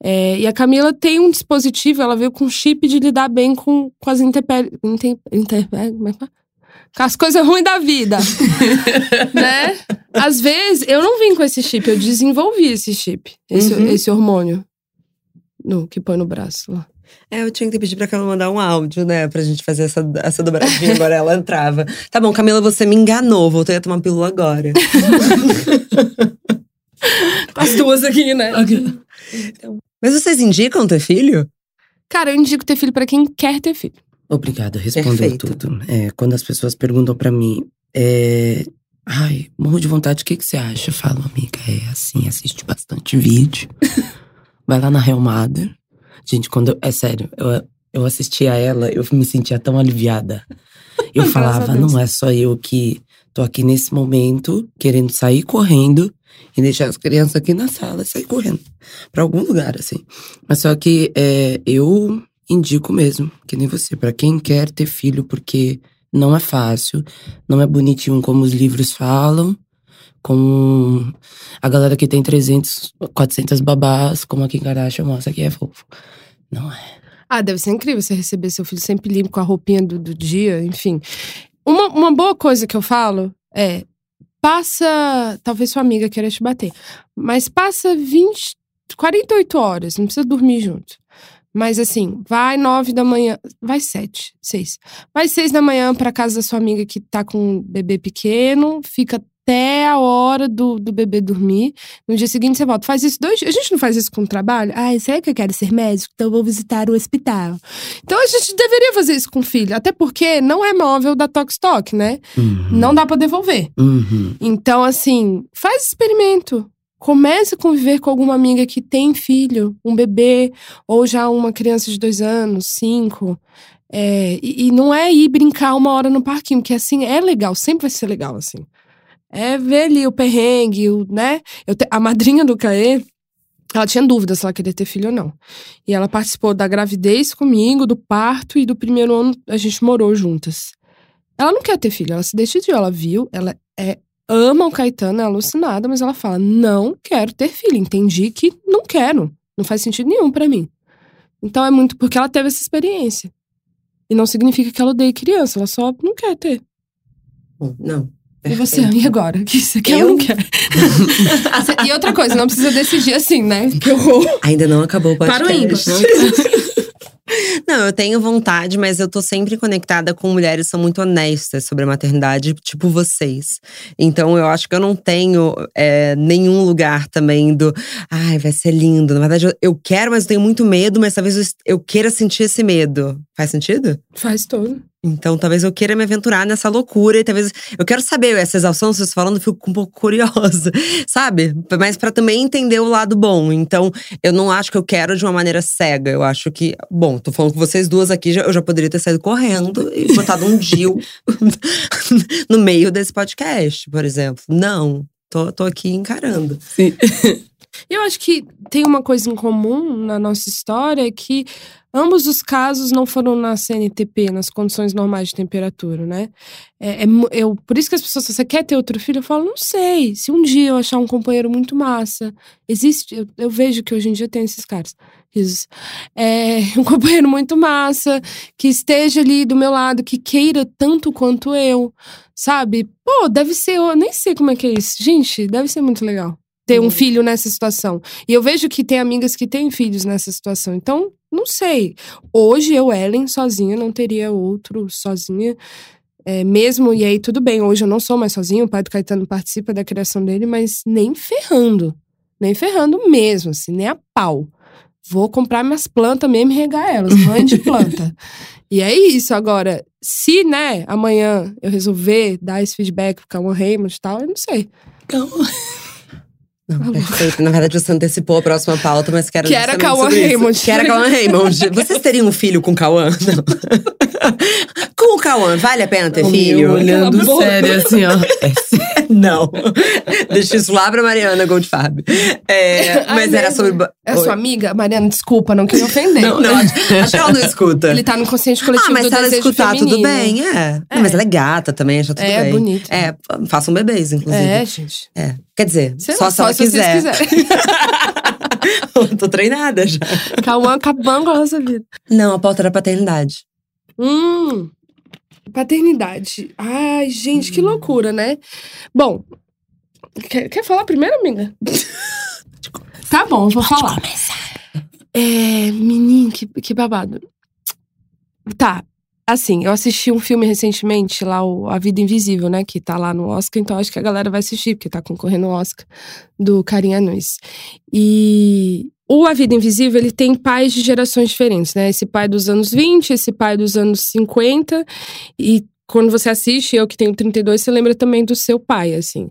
É, e a Camila tem um dispositivo, ela veio com chip de lidar bem com, com as intempéries. Inter, interpé- como é que fala? Com as coisas ruins da vida. né? Às vezes, eu não vim com esse chip, eu desenvolvi esse chip, esse, Uhum. esse hormônio. No, que põe no braço lá. É, eu tinha que pedir pra Camila mandar um áudio, né? Pra gente fazer essa, essa dobradinha. agora ela entrava. Tá bom, Camila, você me enganou. Voltei a tomar pílula agora. As duas aqui, né? Mas vocês indicam ter filho? Cara, eu indico ter filho pra quem quer ter filho. Obrigado, respondeu Perfeito. tudo. É, quando as pessoas perguntam pra mim, é, ai, morro de vontade, o que, que você acha? Eu falo, amiga, é assim, assiste bastante vídeo. Vai lá na Real Mother. Gente, quando eu, é sério, eu, eu assisti a ela, eu me sentia tão aliviada. Eu falava, não é só eu que tô aqui nesse momento, querendo sair correndo e deixar as crianças aqui na sala e sair correndo. Pra algum lugar, assim. Mas só que é, eu indico mesmo, que nem você, pra quem quer ter filho, porque não é fácil, não é bonitinho como os livros falam, como a galera que tem 300, 400 babás, como a Kim Kardashian mostra que é fofo. Não é. Ah, deve ser incrível você receber seu filho sempre limpo com a roupinha do, do dia, enfim. Uma, uma boa coisa que eu falo é: passa. Talvez sua amiga queira te bater, mas passa 20, 48 horas, não precisa dormir junto. Mas assim, vai nove da manhã, vai sete, seis. Vai seis da manhã pra casa da sua amiga que tá com um bebê pequeno, fica até a hora do, do bebê dormir. No dia seguinte você volta. Faz isso dois dias. A gente não faz isso com o trabalho? Ai, será que eu quero ser médico? Então eu vou visitar o hospital. Então a gente deveria fazer isso com o filho. Até porque não é móvel da Tokstok, né? Uhum. Não dá pra devolver. Uhum. Então, assim, faz experimento. Comece a conviver com alguma amiga que tem filho, um bebê, ou já uma criança de dois anos, cinco. É, e, e não é ir brincar uma hora no parquinho, porque assim é legal, sempre vai ser legal, assim. É ver ali o perrengue, o, né? Eu te- a madrinha do Caê, ela tinha dúvida se ela queria ter filho ou não. E ela participou da gravidez comigo, do parto e do primeiro ano a gente morou juntas. Ela não quer ter filho, ela se decidiu, ela viu, ela é ama o Caetano, é alucinada, mas ela fala: não quero ter filho. Entendi que não quero. Não faz sentido nenhum pra mim. Então é muito porque ela teve essa experiência. E não significa que ela odeie criança, ela só não quer ter. Não. E você, e agora? O que você quer Eu? ou não quer? e outra coisa, não precisa decidir assim, né? Que horror. Ainda não acabou o podcast. Para o ímpar. Não, eu tenho vontade, mas eu tô sempre conectada com mulheres que são muito honestas sobre a maternidade, tipo vocês. Então eu acho que eu não tenho é, nenhum lugar também do. Ai, vai ser lindo. Na verdade, eu, eu quero, mas eu tenho muito medo, mas talvez eu, eu queira sentir esse medo. Faz sentido? Faz todo. Então, talvez eu queira me aventurar nessa loucura e talvez eu quero saber essa exaustão, vocês falando, eu fico um pouco curiosa, sabe? Mas pra também entender o lado bom. Então, eu não acho que eu quero de uma maneira cega. Eu acho que, bom, tô falando com vocês duas aqui, eu já poderia ter saído correndo e botado um deal no meio desse podcast, por exemplo. Não, tô, tô aqui encarando. Eu acho que tem uma coisa em comum na nossa história que ambos os casos não foram na CNTP, nas condições normais de temperatura, né? É, é eu, por isso que as pessoas, você quer ter outro filho? Eu falo, não sei. Se um dia eu achar um companheiro muito massa, existe, eu, eu vejo que hoje em dia tem esses caras. É, um companheiro muito massa, que esteja ali do meu lado, que queira tanto quanto eu, sabe? Pô, deve ser, eu nem sei como é que é isso. Gente, deve ser muito legal ter um Hum. filho nessa situação. E eu vejo que tem amigas que têm filhos nessa situação. Então, não sei. Hoje eu, Ellen, sozinha, não teria outro sozinha. É, mesmo, e aí tudo bem, hoje eu não sou mais sozinha, o pai do Caetano participa da criação dele, mas nem ferrando. Nem ferrando mesmo, assim, nem a pau. Vou comprar minhas plantas mesmo e regar elas, mãe de planta. e é isso. Agora, se, né, amanhã eu resolver dar esse feedback pro Cauã Raymond e tal, eu não sei. Não, perfeito. Na verdade, você antecipou a próxima pauta, mas quero Que era Cauã. Raymond. Que era Cauã Raymond. Vocês teriam um filho com Cauã? Não. com o Cauã, vale a pena ter O filho? meu olhando sério, assim, ó. É Não. Deixa isso lá pra Mariana Goldfarb. É, Ai, mas era mesmo. sobre. É sua amiga? Mariana, desculpa, não queria ofender. Não, não, acho, que ela não escuta. Ele tá no consciente coletivo ah, mas do se ela escutar, feminino. tudo bem, é. Não, mas ela é gata também, acha tudo É, bem. bonito. É, façam bebês, inclusive. É, gente. É. Quer dizer, Sei só lá, se ela se vocês quiser. quiserem. Tô treinada já. Cauã acabando com a nossa vida. Não, a pauta era paternidade. Hum. Paternidade. Ai, gente, Hum. que loucura, né? Bom, quer, quer falar primeiro, amiga? tá bom, vou falar. É, menino, que, que babado. Tá, assim, eu assisti um filme recentemente, lá, o A Vida Invisível, né? Que tá lá no Oscar, então acho que a galera vai assistir, porque tá concorrendo ao Oscar, do Carinha Nunes. E o A Vida Invisível, ele tem pais de gerações diferentes, né? Esse pai dos anos 20, esse pai dos anos 50. E quando você assiste, eu que tenho 32, você lembra também do seu pai, assim.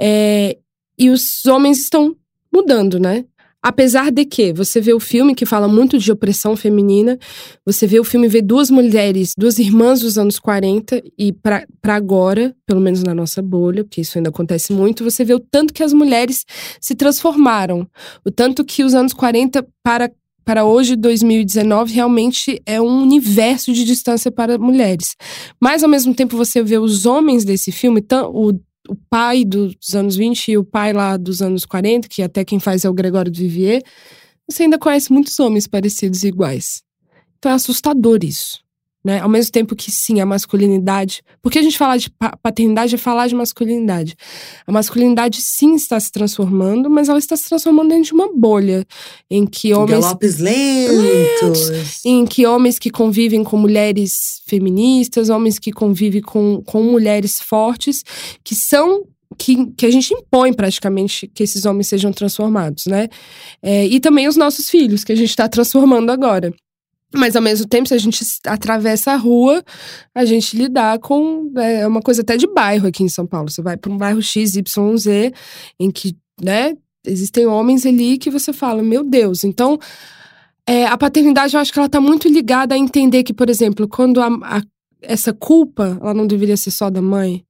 É, e os homens estão mudando, né? Apesar de que você vê o filme que fala muito de opressão feminina, você vê o filme vê duas mulheres, duas irmãs dos anos 40 e pra agora, pelo menos na nossa bolha, porque isso ainda acontece muito, você vê o tanto que as mulheres se transformaram, o tanto que os anos 40 para para hoje, 2019, realmente é um universo de distância para mulheres. Mas, ao mesmo tempo, você vê os homens desse filme, o, o pai dos anos 20 e o pai lá dos anos 40, que até quem faz é o Gregório de Vivier, você ainda conhece muitos homens parecidos e iguais. Então é assustador isso. Né? Ao mesmo tempo que sim, a masculinidade. Porque a gente falar de pa- paternidade é falar de masculinidade. A masculinidade sim está se transformando, mas ela está se transformando dentro de uma bolha em que homens Galopes lentos. em que homens que convivem com mulheres feministas, homens que convivem com, com mulheres fortes, que são. Que, que a gente impõe praticamente que esses homens sejam transformados, né? É, e também os nossos filhos, que a gente está transformando agora. Mas ao mesmo tempo, se a gente atravessa a rua, a gente lidar com. É uma coisa até de bairro aqui em São Paulo. Você vai para um bairro XYZ, em que, né, existem homens ali que você fala, meu Deus. Então, é, a paternidade, eu acho que ela tá muito ligada a entender que, por exemplo, quando a- a- essa culpa, ela não deveria ser só da mãe.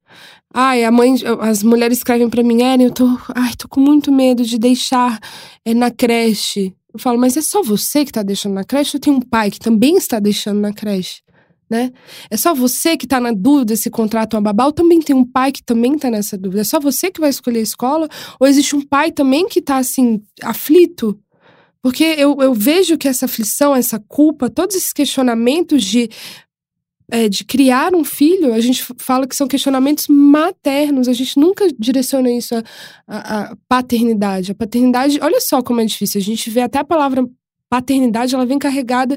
Ai, a mãe, as mulheres escrevem pra mim, Eren, eu tô, ai, tô com muito medo de deixar é, na creche. Eu falo, mas é só você que tá deixando na creche? Eu tenho um pai que também está deixando na creche, né? É só você que tá na dúvida se contrata uma babá? Ou também tem um pai que também tá nessa dúvida? É só você que vai escolher a escola? Ou existe um pai também que tá, assim, aflito? Porque eu, eu vejo que essa aflição, essa culpa, todos esses questionamentos de é, de criar um filho, a gente fala que são questionamentos maternos. A gente nunca direciona isso à, paternidade. A paternidade, olha só como é difícil. A gente vê até a palavra paternidade, ela vem carregada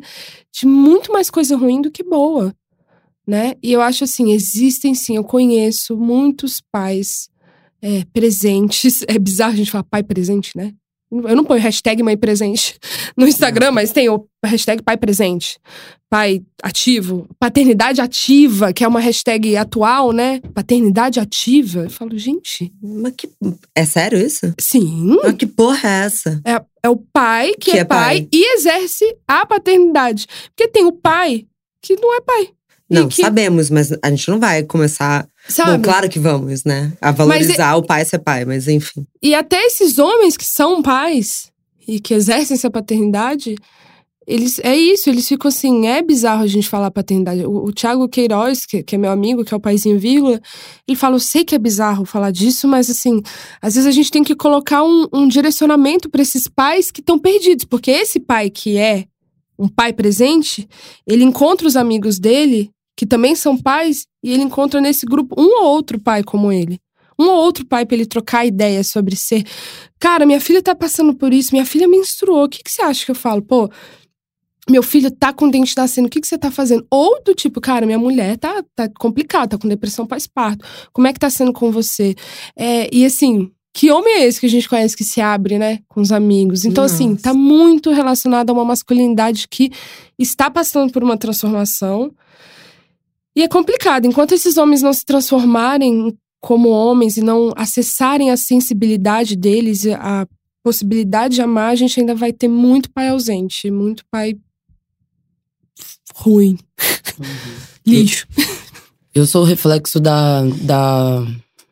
de muito mais coisa ruim do que boa, né? E eu acho assim, existem sim, eu conheço muitos pais é, presentes. É bizarro a gente falar pai presente, né? Eu não ponho hashtag mãe presente no Instagram, mas tem o hashtag pai presente. Pai ativo. Paternidade ativa, que é uma hashtag atual, né? Paternidade ativa. Eu falo, gente. Mas que. É sério isso? Sim. Mas que porra é essa? É, é o pai que, que é, é pai, pai e exerce a paternidade. Porque tem o pai que não é pai. Não, que... sabemos, mas a gente não vai começar. Sabe? Bom, claro que vamos, né? A valorizar o pai ser pai, mas enfim. E até esses homens que são pais e que exercem essa paternidade, eles é isso, eles ficam assim, é bizarro a gente falar paternidade. O, o Thiago Queiroz, que, que, é meu amigo, que é o paizinho vírgula, ele fala, eu sei que é bizarro falar disso, mas assim, às vezes a gente tem que colocar um, um direcionamento para esses pais que estão perdidos, porque esse pai que é um pai presente, ele encontra os amigos dele que também são pais, e ele encontra nesse grupo um ou outro pai como ele. Um ou outro pai para ele trocar ideias sobre ser. Cara, minha filha tá passando por isso, minha filha menstruou. O que, que você acha que eu falo? Pô, meu filho tá com dente nascendo, o que, que você tá fazendo? Ou do tipo, cara, minha mulher tá, tá complicada, tá com depressão pós-parto. Como é que tá sendo com você? É, e assim, que homem é esse que a gente conhece que se abre, né, com os amigos? Então, Nossa. assim, tá muito relacionado a uma masculinidade que está passando por uma transformação. E é complicado. Enquanto esses homens não se transformarem como homens e não acessarem a sensibilidade deles, a possibilidade de amar, a gente ainda vai ter muito pai ausente, muito pai ruim. Uhum. Lixo. Eu, eu sou o reflexo da, da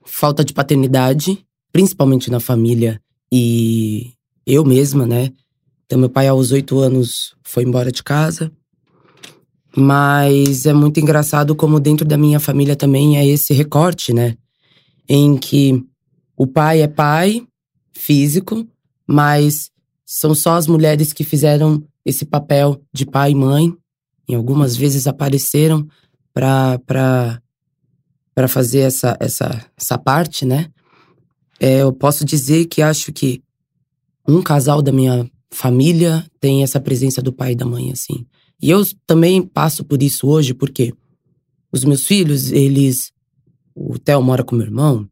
falta de paternidade, principalmente na família. E eu mesma, né? Então, meu pai, aos oito anos, foi embora de casa. Mas é muito engraçado como dentro da minha família também é esse recorte, né? Em que o pai é pai físico, mas são só as mulheres que fizeram esse papel de pai e mãe. E algumas vezes apareceram para para fazer essa, essa, essa parte, né? É, eu posso dizer que acho que um casal da minha família tem essa presença do pai e da mãe, assim. E eu também passo por isso hoje, porque os meus filhos, eles. O Theo mora com meu irmão,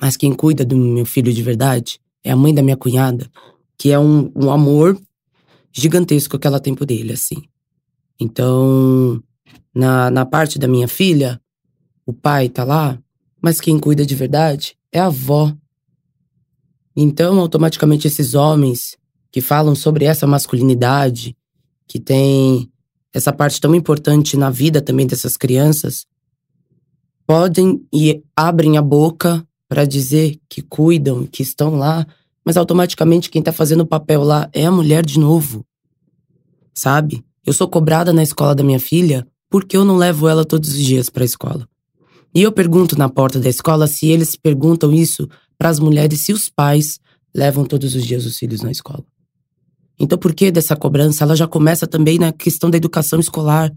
mas quem cuida do meu filho de verdade é a mãe da minha cunhada, que é um, um amor gigantesco que ela tem por ele, assim. Então, na, na parte da minha filha, o pai tá lá, mas quem cuida de verdade é a avó. Então, automaticamente, esses homens que falam sobre essa masculinidade, que tem essa parte tão importante na vida também dessas crianças, podem e abrem a boca para dizer que cuidam, que estão lá, mas automaticamente quem tá fazendo o papel lá é a mulher de novo. Sabe? Eu sou cobrada na escola da minha filha porque eu não levo ela todos os dias para a escola. E eu pergunto na porta da escola se eles perguntam isso para as mulheres se os pais levam todos os dias os filhos na escola. Então, por que dessa cobrança? Ela já começa também na questão da educação escolar,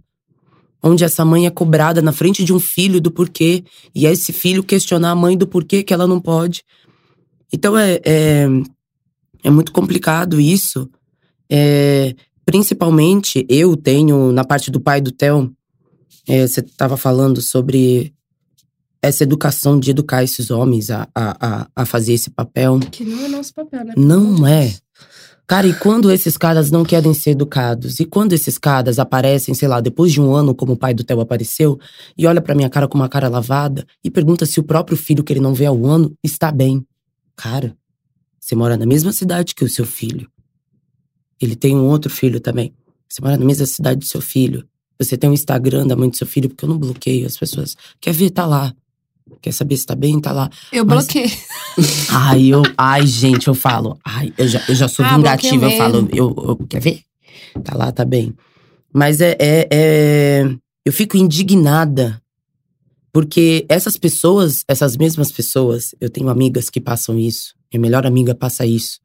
onde essa mãe é cobrada na frente de um filho do porquê, e é esse filho questionar a mãe do porquê que ela não pode. Então, é, é, é muito complicado isso. É, principalmente, eu tenho, na parte do pai do Theo, é, você estava falando sobre essa educação de educar esses homens a, a, a, a fazer esse papel. Que não é nosso papel, né? Não é. Cara, e quando esses caras não querem ser educados? E quando esses caras aparecem, sei lá, depois de um ano, como o pai do Theo apareceu, e olha pra minha cara com uma cara lavada e pergunta se o próprio filho que ele não vê há um ano está bem. Cara, você mora na mesma cidade que o seu filho. Ele tem um outro filho também. Você mora na mesma cidade do seu filho. Você tem um Instagram da mãe do seu filho, porque eu não bloqueio as pessoas. Quer ver? Tá lá. Quer saber se tá bem? Tá lá. Eu Mas... bloqueei. Ai, eu. Ai, gente, eu falo. Ai, eu já, eu já sou ah, vingativa. Eu falo, eu, eu, Quer ver? Tá lá, tá bem. Mas é, é, é. Eu fico indignada. Porque essas pessoas, essas mesmas pessoas, eu tenho amigas que passam isso. Minha melhor amiga passa isso.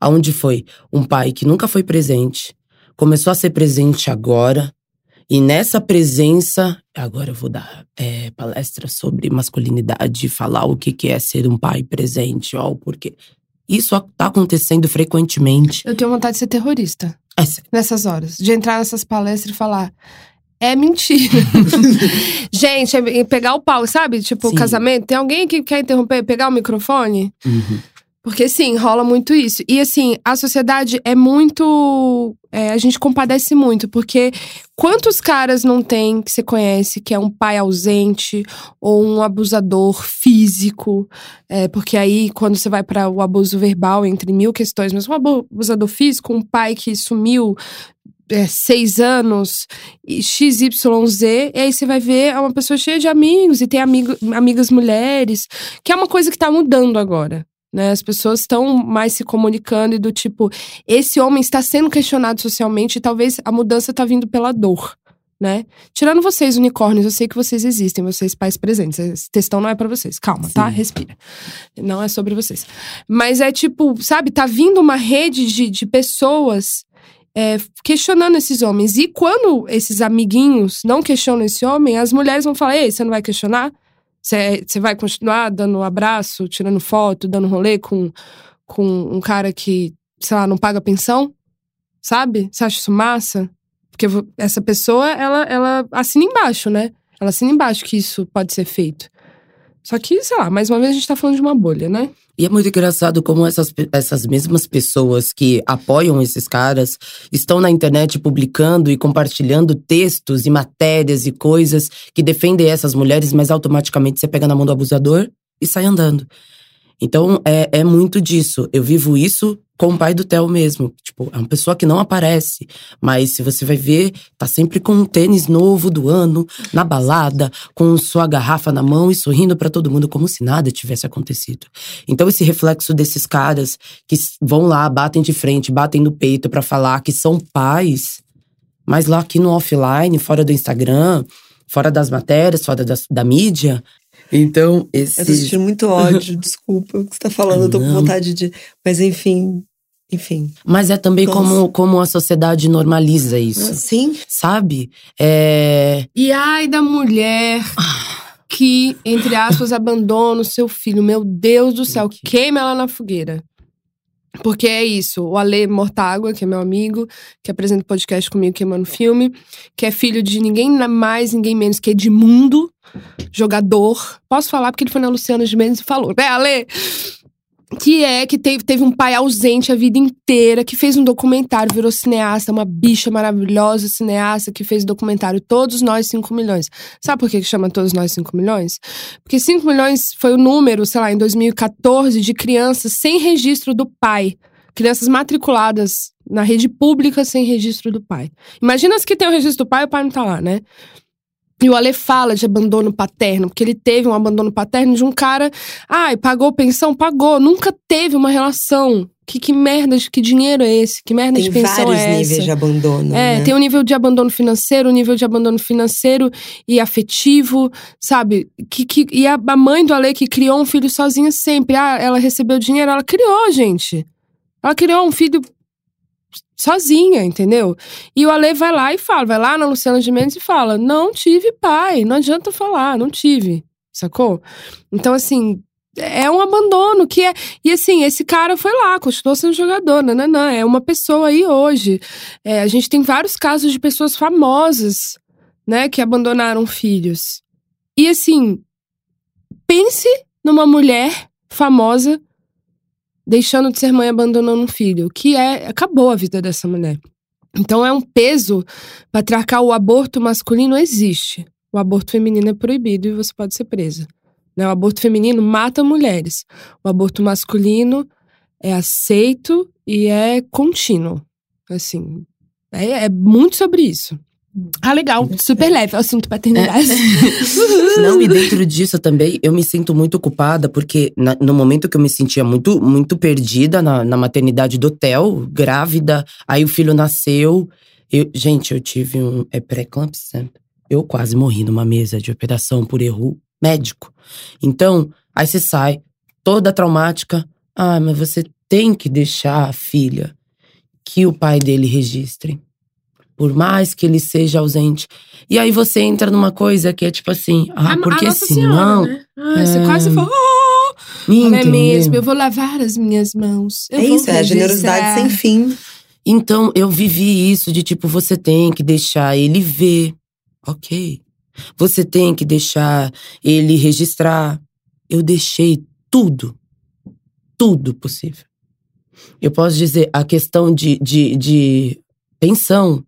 Aonde foi? Um pai que nunca foi presente, começou a ser presente agora, E nessa presença, agora eu vou dar é, palestra sobre masculinidade, falar o que, que é ser um pai presente, ó, porque isso tá acontecendo frequentemente. Eu tenho vontade de ser terrorista É nessas horas. De entrar nessas palestras e falar. É mentira. Gente, é pegar o pau, sabe? Tipo, Sim. casamento. Tem alguém que quer interromper, pegar o microfone? Uhum. Porque, sim, rola muito isso. E, assim, a sociedade é muito. é, a gente compadece muito, porque quantos caras não tem que você conhece que é um pai ausente ou um abusador físico? É, porque aí, quando você vai para o abuso verbal, entre mil questões, mas um abu- abusador físico, um pai que sumiu. é, seis anos, XYZ, e aí você vai ver é uma pessoa cheia de amigos e tem amigo, amigas mulheres, que é uma coisa que tá mudando agora né? As pessoas estão mais se comunicando e do tipo, esse homem está sendo questionado socialmente e talvez a mudança está vindo pela dor, né? Tirando vocês, unicórnios, eu sei que vocês existem, vocês pais presentes. Esse textão não é pra vocês. Calma, tá? Sim. Respira. Não é sobre vocês. Mas é tipo, sabe, tá vindo uma rede de, de pessoas é, questionando esses homens. E quando esses amiguinhos não questionam esse homem, as mulheres vão falar: Ei, você não vai questionar? Você vai continuar dando um abraço, tirando foto, dando rolê com, com um cara que, sei lá, não paga pensão? Sabe? Você acha isso massa? Porque essa pessoa, ela, ela assina embaixo, né? Ela assina embaixo que isso pode ser feito. Só que, sei lá, mais uma vez a gente tá falando de uma bolha, né? E é muito engraçado como essas, essas mesmas pessoas que apoiam esses caras estão na internet publicando e compartilhando textos e matérias e coisas que defendem essas mulheres, mas automaticamente você pega na mão do abusador e sai andando. Então é, é muito disso. Eu vivo isso com o pai do Theo mesmo. Tipo, é uma pessoa que não aparece, mas se você vai ver, tá sempre com um tênis novo do ano, na balada, com sua garrafa na mão e sorrindo pra todo mundo como se nada tivesse acontecido. Então esse reflexo desses caras que vão lá, batem de frente, batem no peito pra falar que são pais, mas lá aqui no offline, fora do Instagram, fora das matérias, fora das- da mídia. Então, esse Eu tô sentindo muito ódio, desculpa o que você tá falando, eu tô com vontade de. Mas enfim, enfim. Mas é também Nossa. como, como a sociedade normaliza isso, Sim. sabe? É. E ai da mulher que, entre aspas, abandona o seu filho. Meu Deus do céu, queima ela na fogueira. Porque é isso, o Ale Mortágua, que é meu amigo, que apresenta o podcast comigo queimando filme, que é filho de ninguém mais, ninguém menos que Edmundo, jogador. Posso falar porque ele foi na Luciana de Mendes e falou, né, Ale? Que é, que teve, teve um pai ausente a vida inteira, que fez um documentário, virou cineasta, uma bicha maravilhosa cineasta, que fez o documentário Todos Nós 5 Milhões. Sabe por que chama Todos Nós 5 Milhões? Porque 5 milhões foi o número, sei lá, em 2014, de crianças sem registro do pai. Crianças matriculadas na rede pública sem registro do pai. Imagina as que tem o registro do pai e o pai não tá lá, né? E o Ale fala de abandono paterno, porque ele teve um abandono paterno de um cara. Ai, pagou pensão? Pagou. Nunca teve uma relação. Que, que merda, de que dinheiro é esse? Que merda Tem de pensão vários é níveis essa? de abandono. É, né? tem um nível de abandono financeiro, um nível de abandono financeiro e afetivo, sabe? Que, que, e a, a mãe do Ale que criou um filho sozinha sempre. Ah, ela recebeu dinheiro, ela criou, gente. Ela criou um filho sozinha, entendeu? E o Ale vai lá e fala, vai lá na Luciana de Mendes e fala: não tive pai, não adianta falar, não tive, sacou? Então, assim, é um abandono que é. E assim, esse cara foi lá, continuou sendo jogador, não. É uma pessoa aí hoje. É, a gente tem vários casos de pessoas famosas, né, que abandonaram filhos. E assim, pense numa mulher famosa deixando de ser mãe abandonando um filho, que é acabou a vida dessa mulher. Então é um peso patriarcal. O aborto masculino existe. O aborto feminino é proibido e você pode ser presa. Né? O aborto feminino mata mulheres. O aborto masculino é aceito e é contínuo. Assim, é, é muito sobre isso. Ah, legal. Super leve o assunto paternidade. Não, e dentro disso também, eu me sinto muito culpada, porque na- no momento que eu me sentia muito, muito perdida na, na maternidade do Theo, grávida, aí o filho nasceu. Eu, gente, eu tive um é pré-eclâmpsia. Eu quase morri numa mesa de operação por erro médico. Então, aí você sai toda traumática. Ah, mas você tem que deixar a filha que o pai dele registre. Por mais que ele seja ausente. E aí você entra numa coisa que é tipo assim, ah, A- porque a Nossa senão. Senhora, né? Ah, Você É. quase falou, oh, não é mesmo, eu vou lavar as minhas mãos. eu É isso, é a generosidade registrar." sem fim. Então eu vivi isso de tipo, você tem que deixar ele ver. Ok. Você tem que deixar ele registrar. Eu deixei tudo. Tudo possível. Eu posso dizer, a questão de, de, de pensão.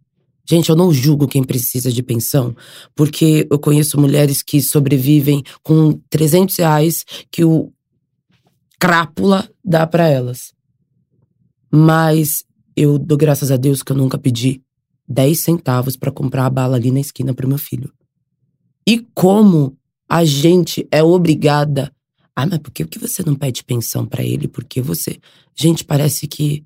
Gente, eu não julgo quem precisa de pensão, porque eu conheço mulheres que sobrevivem com 300 reais que o crápula dá pra elas. Mas eu dou graças a Deus que eu nunca pedi 10 centavos pra comprar a bala ali na esquina pro meu filho. E como a gente é obrigada. Ah, mas por que você não pede pensão pra ele? Porque você. Gente, parece que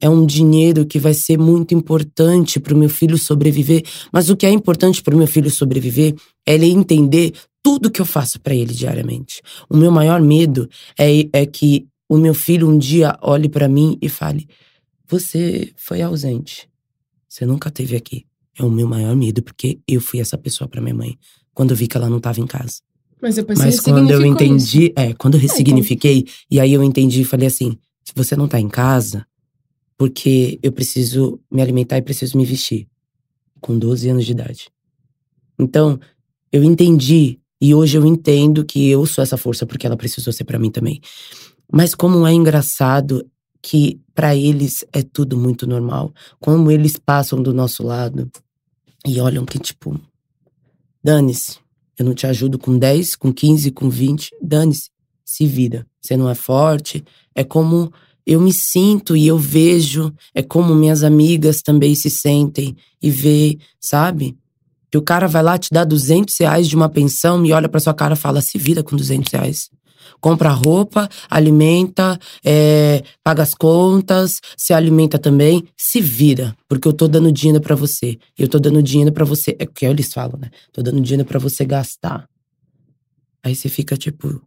é um dinheiro que vai ser muito importante pro meu filho sobreviver. Mas o que é importante pro meu filho sobreviver é ele entender tudo que eu faço pra ele diariamente. O meu maior medo é, é que o meu filho um dia olhe pra mim e fale: Você foi ausente. Você nunca esteve aqui. É o meu maior medo, porque eu fui essa pessoa pra minha mãe quando eu vi que ela não estava em casa. Mas depois Mas quando eu ressignificou isso. entendi, é, quando eu ressignifiquei, e aí eu entendi e falei assim: se você não tá em casa, porque eu preciso me alimentar e preciso me vestir. Com 12 anos de idade. Então, eu entendi, e hoje eu entendo que eu sou essa força porque ela precisou ser pra mim também. Mas como é engraçado que pra eles é tudo muito normal. Como eles passam do nosso lado e olham que, tipo, dane-se. Eu não te ajudo com 10, com 15, com 20. Dane-se. Se vira. Você não é forte. É como eu me sinto e eu vejo. É como minhas amigas também se sentem e vê, sabe? Que o cara vai lá te dar 200 reais de uma pensão e olha pra sua cara e fala: se vira com 200 reais. Compra roupa, alimenta, é, paga as contas, se alimenta também, se vira, porque eu tô dando dinheiro pra você. Eu tô dando dinheiro pra você. É o que eles falam, né? Tô dando dinheiro pra você gastar. Aí você fica tipo,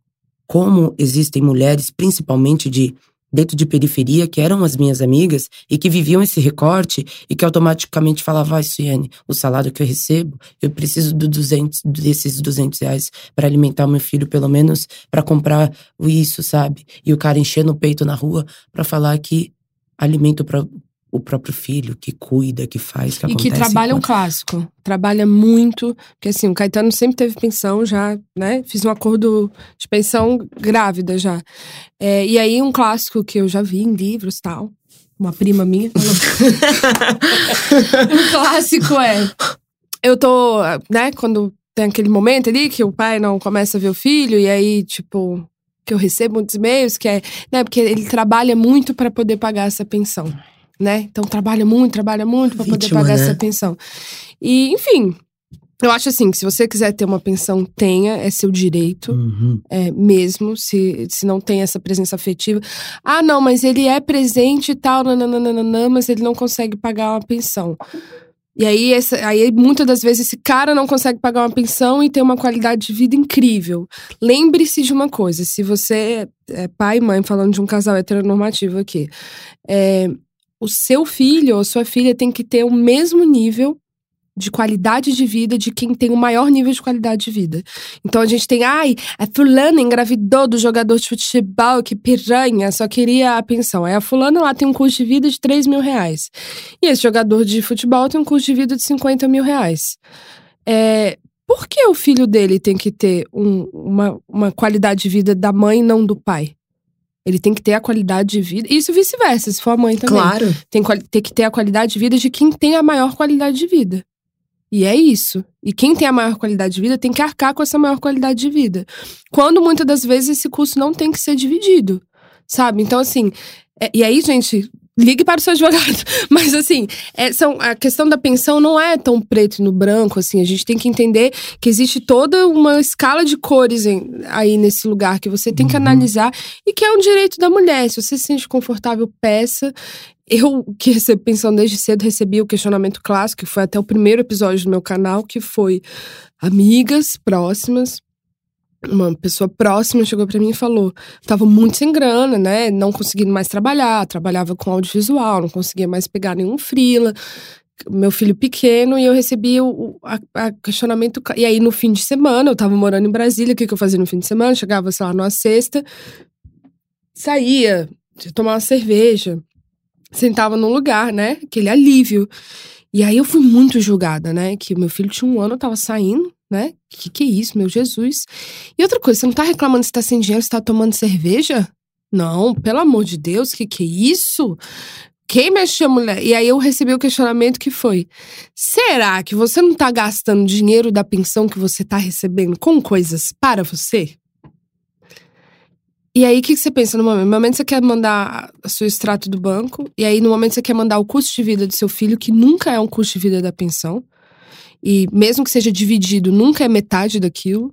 como existem mulheres, principalmente de dentro de periferia, que eram as minhas amigas e que viviam esse recorte e que automaticamente falavam, vai, Suiane, o salário que eu recebo, eu preciso do 200, desses 200 reais para alimentar o meu filho, pelo menos para comprar isso, sabe? E o cara enchendo o peito na rua para falar que alimenta o pró- o próprio filho, que cuida, que faz, que E acontece. que trabalha um com- clássico. Trabalha muito. Porque assim, o Caetano sempre teve pensão já, né? Fiz um acordo de pensão grávida já. É, e aí, um clássico que eu já vi em livros e tal. Uma prima minha. um clássico é. Eu tô, né, quando tem aquele momento ali que o pai não começa a ver o filho, e aí, tipo, que eu recebo muitos e-mails, que é, né, porque ele trabalha muito para poder pagar essa pensão, né? Então trabalha muito, trabalha muito para poder pagar né? essa pensão. E, enfim, eu acho assim, que se você quiser ter uma pensão, tenha, é seu direito Uhum. é, mesmo, se, se não tem essa presença afetiva. Ah, não, mas ele é presente e tal, nananana, mas ele não consegue pagar uma pensão. E aí, essa, aí, muitas das vezes, esse cara não consegue pagar uma pensão e tem uma qualidade de vida incrível. Lembre-se de uma coisa: se você é pai e mãe, falando de um casal heteronormativo aqui, é, o seu filho ou sua filha tem que ter o mesmo nível de qualidade de vida de quem tem o maior nível de qualidade de vida. Então a gente tem, ai, a fulana engravidou do jogador de futebol, que piranha, só queria a pensão. Aí a fulana lá tem um custo de vida de 3 mil reais. E esse jogador de futebol tem um custo de vida de 50 mil reais. É, por que o filho dele tem que ter um- uma, uma qualidade de vida da mãe e não do pai? Ele tem que ter a qualidade de vida. Isso vice-versa, se for a mãe também Claro. tem, tem que ter a qualidade de vida de quem tem a maior qualidade de vida. E é isso. E quem tem a maior qualidade de vida tem que arcar com essa maior qualidade de vida. Quando muitas das vezes esse custo não tem que ser dividido. Sabe? Então, assim. é- e aí, gente, ligue para o seu advogado. Mas, assim, é, são, a questão da pensão não é tão preto no branco, assim. A gente tem que entender que existe toda uma escala de cores em- aí nesse lugar que você tem que Uhum. analisar e que é um direito da mulher. Se você se sente confortável, peça. Eu, que recebo pensão desde cedo, recebi o questionamento clássico, que foi até o primeiro episódio do meu canal, que foi amigas próximas. Uma pessoa próxima chegou pra mim e falou: tava muito sem grana, né? Não conseguindo mais trabalhar, trabalhava com audiovisual, não conseguia mais pegar nenhum freela. meu filho pequeno e eu recebi o, a, a questionamento. E aí, no fim de semana, eu tava morando em Brasília, o que, que eu fazia no fim de semana? Chegava, sei lá, numa sexta, saía, tomar uma cerveja, sentava num lugar, né? Aquele alívio. E aí eu fui muito julgada, né? Que meu filho tinha um ano, eu tava saindo, né? Que que é isso, meu Jesus? E outra coisa, você não tá reclamando se tá sem dinheiro, se tá tomando cerveja? Não, pelo amor de Deus, que que é isso? Quem mexe a mulher? E aí eu recebi o questionamento que foi: será que você não tá gastando dinheiro da pensão que você tá recebendo com coisas para você? E aí, o que, que você pensa no momento? No momento você quer mandar o seu extrato do banco, e aí no momento você quer mandar o custo de vida do seu filho, que nunca é um custo de vida da pensão. E mesmo que seja dividido, nunca é metade daquilo.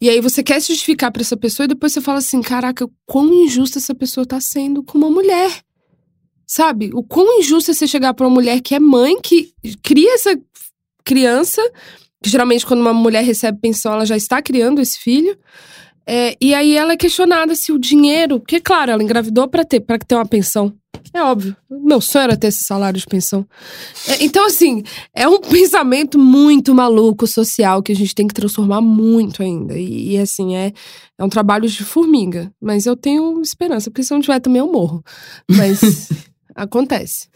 E aí você quer se justificar para essa pessoa e depois você fala assim: caraca, quão injusta essa pessoa tá sendo com uma mulher. Sabe? O quão injusto é você chegar pra uma mulher que é mãe, que cria essa criança, que geralmente quando uma mulher recebe pensão, ela já está criando esse filho. É, e aí ela é questionada se o dinheiro. Porque, claro, ela engravidou para ter, para ter uma pensão. É óbvio. Meu sonho era ter esse salário de pensão. É, então, assim, é um pensamento muito maluco social que a gente tem que transformar muito ainda. E, e, assim, é, é um trabalho de formiga. Mas eu tenho esperança, porque se não tiver também eu morro. Mas acontece.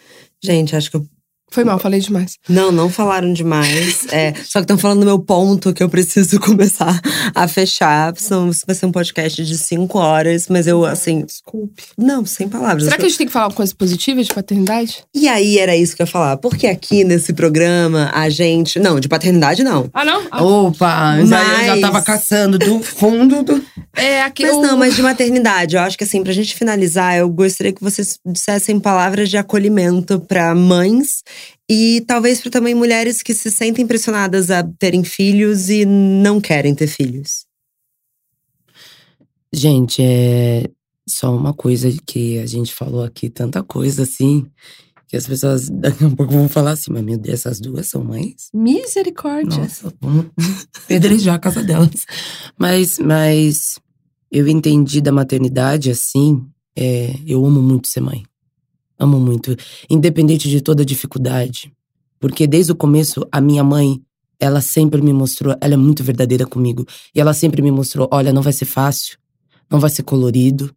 Gente, acho que eu foi mal, falei demais. Não, não falaram demais. É, só que estão falando do meu ponto que eu preciso começar a fechar. São, vai ser um podcast de cinco horas, mas eu, assim. Desculpe. Não, sem palavras. Será que a gente tem que falar uma coisa positiva de paternidade? E aí era isso que eu ia falar. Porque aqui nesse programa a gente. Não, de paternidade não. Ah, não? Ah. Opa, mas... eu já tava caçando do fundo do. É, aqui. Mas o... não, mas de maternidade. Eu acho que assim, pra gente finalizar, eu gostaria que vocês dissessem palavras de acolhimento para mães e talvez para também mulheres que se sentem pressionadas a terem filhos e não querem ter filhos. Gente, é só uma coisa que a gente falou aqui, tanta coisa assim, que as pessoas daqui a pouco vão falar assim, mas meu Deus, essas duas são mães? Misericórdia. Nossa, vamos pedrejar a casa delas. Mas, mas eu entendi da maternidade assim, é, eu amo muito ser mãe. Amo muito, independente de toda dificuldade. Porque desde o começo, a minha mãe, ela sempre me mostrou, ela é muito verdadeira comigo. E ela sempre me mostrou: olha, não vai ser fácil, não vai ser colorido,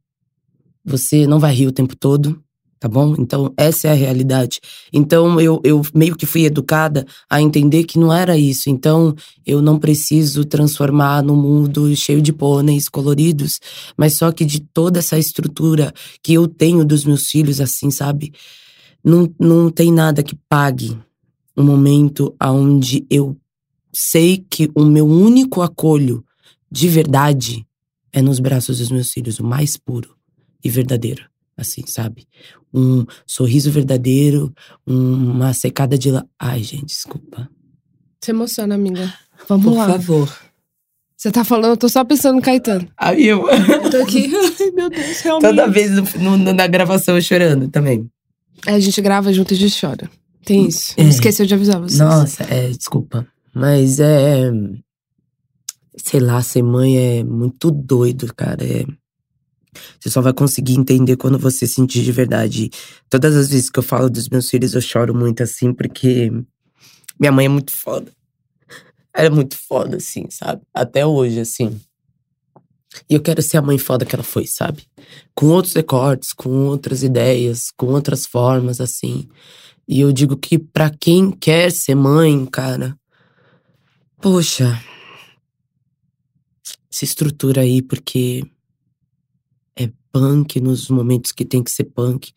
você não vai rir o tempo todo, tá bom? Então, essa é a realidade. Então, eu, eu meio que fui educada a entender que não era isso. Então, eu não preciso transformar no mundo cheio de pôneis coloridos, mas só que de toda essa estrutura que eu tenho dos meus filhos, assim, sabe? Não, não tem nada que pague um momento onde eu sei que o meu único acolho de verdade é nos braços dos meus filhos, o mais puro e verdadeiro assim, sabe? Um sorriso verdadeiro, uma secada de. La... Ai, gente, desculpa. Você emociona, amiga. Vamos Por lá. Por favor. Você tá falando, eu tô só pensando no Caetano. Aí eu. eu tô aqui. Ai, meu Deus, realmente. Toda vez no, no, na gravação eu chorando também. É, a gente grava junto e a gente chora. Tem isso. É. Esqueceu de avisar vocês. Nossa, é, desculpa. Mas é. Sei lá, ser mãe é muito doido, cara. É você só vai conseguir entender quando você sentir de verdade. Todas as vezes que eu falo dos meus filhos, eu choro muito assim, porque minha mãe é muito foda. Ela é muito foda, assim, sabe? Até hoje, assim. E eu quero ser a mãe foda que ela foi, sabe? Com outros recortes, com outras ideias, com outras formas, assim. E eu digo que para quem quer ser mãe, cara, poxa, se estrutura aí, porque punk nos momentos que tem que ser punk,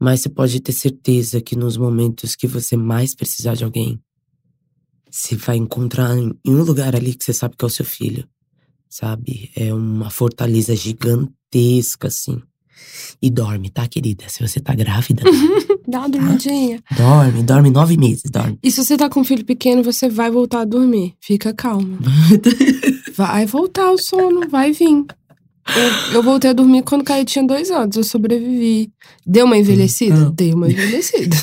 mas você pode ter certeza que nos momentos que você mais precisar de alguém, você vai encontrar em um lugar ali que você sabe que é o seu filho, sabe? É uma fortaleza gigantesca, assim. E dorme, tá, querida? Se você tá grávida. Dá uma dormidinha. Tá? Dorme, dorme nove meses, dorme. E se você tá com um filho pequeno, você vai voltar a dormir. Fica calma. vai voltar o sono, vai vir. Eu, eu, voltei a dormir quando o Caio tinha dois anos. Eu sobrevivi. Deu uma envelhecida? Não. Dei uma envelhecida.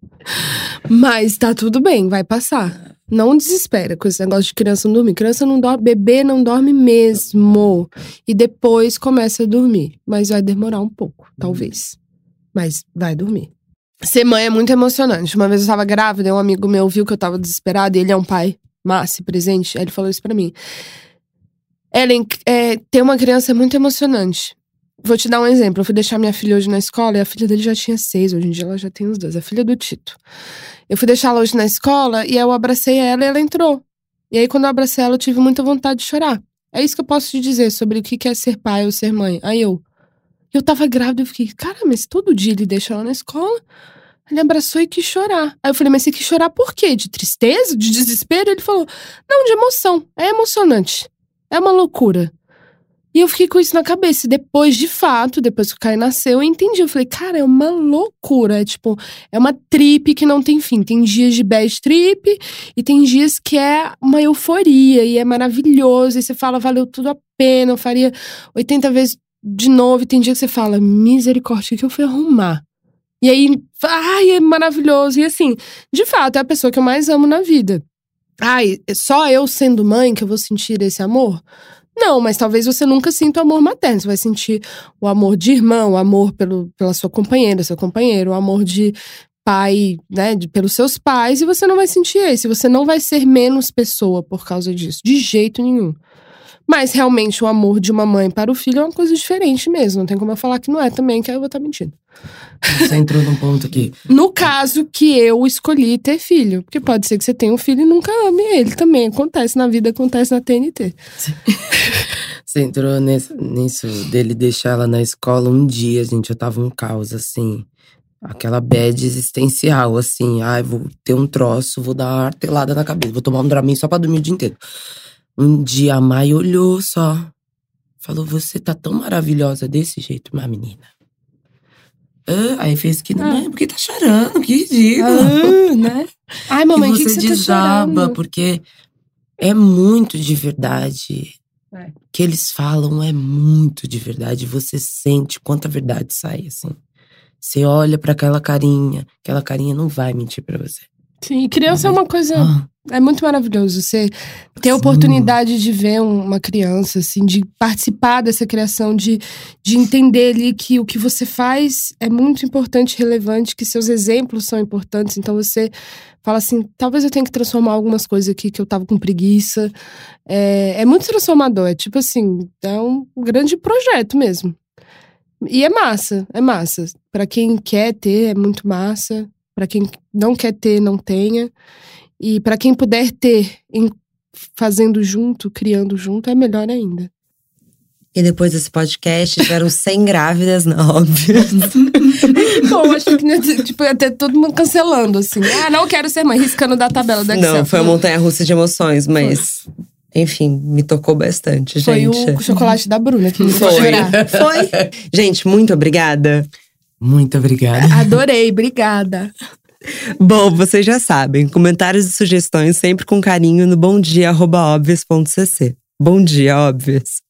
Mas tá tudo bem, vai passar. Não desespera com esse negócio de criança não dormir. Criança não dorme, bebê não dorme mesmo. E depois começa a dormir. Mas vai demorar um pouco, talvez. Mas vai dormir. Ser mãe é muito emocionante. Uma vez eu tava grávida, um amigo meu viu que eu tava desesperada, e ele é um pai massa presente. Aí ele falou isso pra mim. Ellen, é, ter uma criança é muito emocionante. Vou te dar um exemplo. Eu fui deixar minha filha hoje na escola e a filha dele já tinha seis. Hoje em dia ela já tem os dois. A filha do Tito. Eu fui deixá-la hoje na escola e eu abracei ela e ela entrou. E aí, quando eu abracei ela, eu tive muita vontade de chorar. É isso que eu posso te dizer sobre o que é ser pai ou ser mãe. Aí eu. Eu tava grávida, eu fiquei, cara, mas todo dia ele deixa ela na escola. Ele abraçou e quis chorar. Aí eu falei, mas você quis chorar por quê? De tristeza? De desespero? Ele falou, não, de emoção. É emocionante. É uma loucura. E eu fiquei com isso na cabeça. E depois, de fato, depois que o Caio nasceu, eu entendi. Eu falei, cara, é uma loucura. É tipo, é uma trip que não tem fim. Tem dias de bad trip e tem dias que é uma euforia e é maravilhoso. E você fala, valeu tudo a pena, eu faria 80 vezes de novo. E tem dia que você fala, misericórdia, o que eu fui arrumar? E aí, ai, é maravilhoso. E assim, de fato, é a pessoa que eu mais amo na vida. Ai, só eu sendo mãe que eu vou sentir esse amor? Não, mas talvez você nunca sinta o amor materno. Você vai sentir o amor de irmão, o amor pelo, pela sua companheira, seu companheiro, o amor de pai, né, de, pelos seus pais, e você não vai sentir esse. Você não vai ser menos pessoa por causa disso, de jeito nenhum. Mas realmente o amor de uma mãe para o filho é uma coisa diferente mesmo. Não tem como eu falar que não é também, que aí eu vou estar mentindo. Você entrou num ponto aqui. No caso que eu escolhi ter filho. Porque pode ser que você tenha um filho e nunca ame ele também. Acontece na vida, acontece na TNT. Você entrou nesse, nisso dele deixar ela na escola um dia, gente. Eu tava um caos, assim. Aquela bad existencial, assim. Ai, vou ter um troço, vou dar uma artelada na cabeça. Vou tomar um Dramin só pra dormir o dia inteiro. Um dia a Mai olhou só. Falou: Você tá tão maravilhosa desse jeito, minha menina. Ah, aí fez que não, ah. porque tá chorando, que ridículo. Ah, né? Ai, mamãe, que, que, você, que você desaba, tá porque é muito de verdade. É. O que eles falam é muito de verdade. Você sente quanta verdade sai, assim. Você olha para aquela carinha, aquela carinha não vai mentir para você. Sim, criança é uma coisa. Ah. É muito maravilhoso você ter a oportunidade de ver uma criança, assim, de participar dessa criação, de, de entender ali que o que você faz é muito importante relevante, que seus exemplos são importantes. Então você fala assim: talvez eu tenha que transformar algumas coisas aqui que eu tava com preguiça. É, é muito transformador. É tipo assim, é um grande projeto mesmo. E é massa, é massa. Para quem quer ter, é muito massa. Para quem não quer ter, não tenha. E para quem puder ter em, fazendo junto, criando junto, é melhor ainda. E depois desse podcast, tiveram 100 grávidas, não, óbvio. Bom, acho que tipo, ia ter todo mundo cancelando, assim. Ah, não quero ser mãe, riscando da tabela da Excel. Não, foi uma montanha russa de emoções, mas. Foi. Enfim, me tocou bastante, foi gente. Foi o chocolate da Bruna que me fez chorar. Foi. Gente, muito obrigada. Muito obrigada. Adorei, obrigada. Bom, vocês já sabem, comentários e sugestões sempre com carinho no bomdia.obvious.cc. Bom dia, óbvios!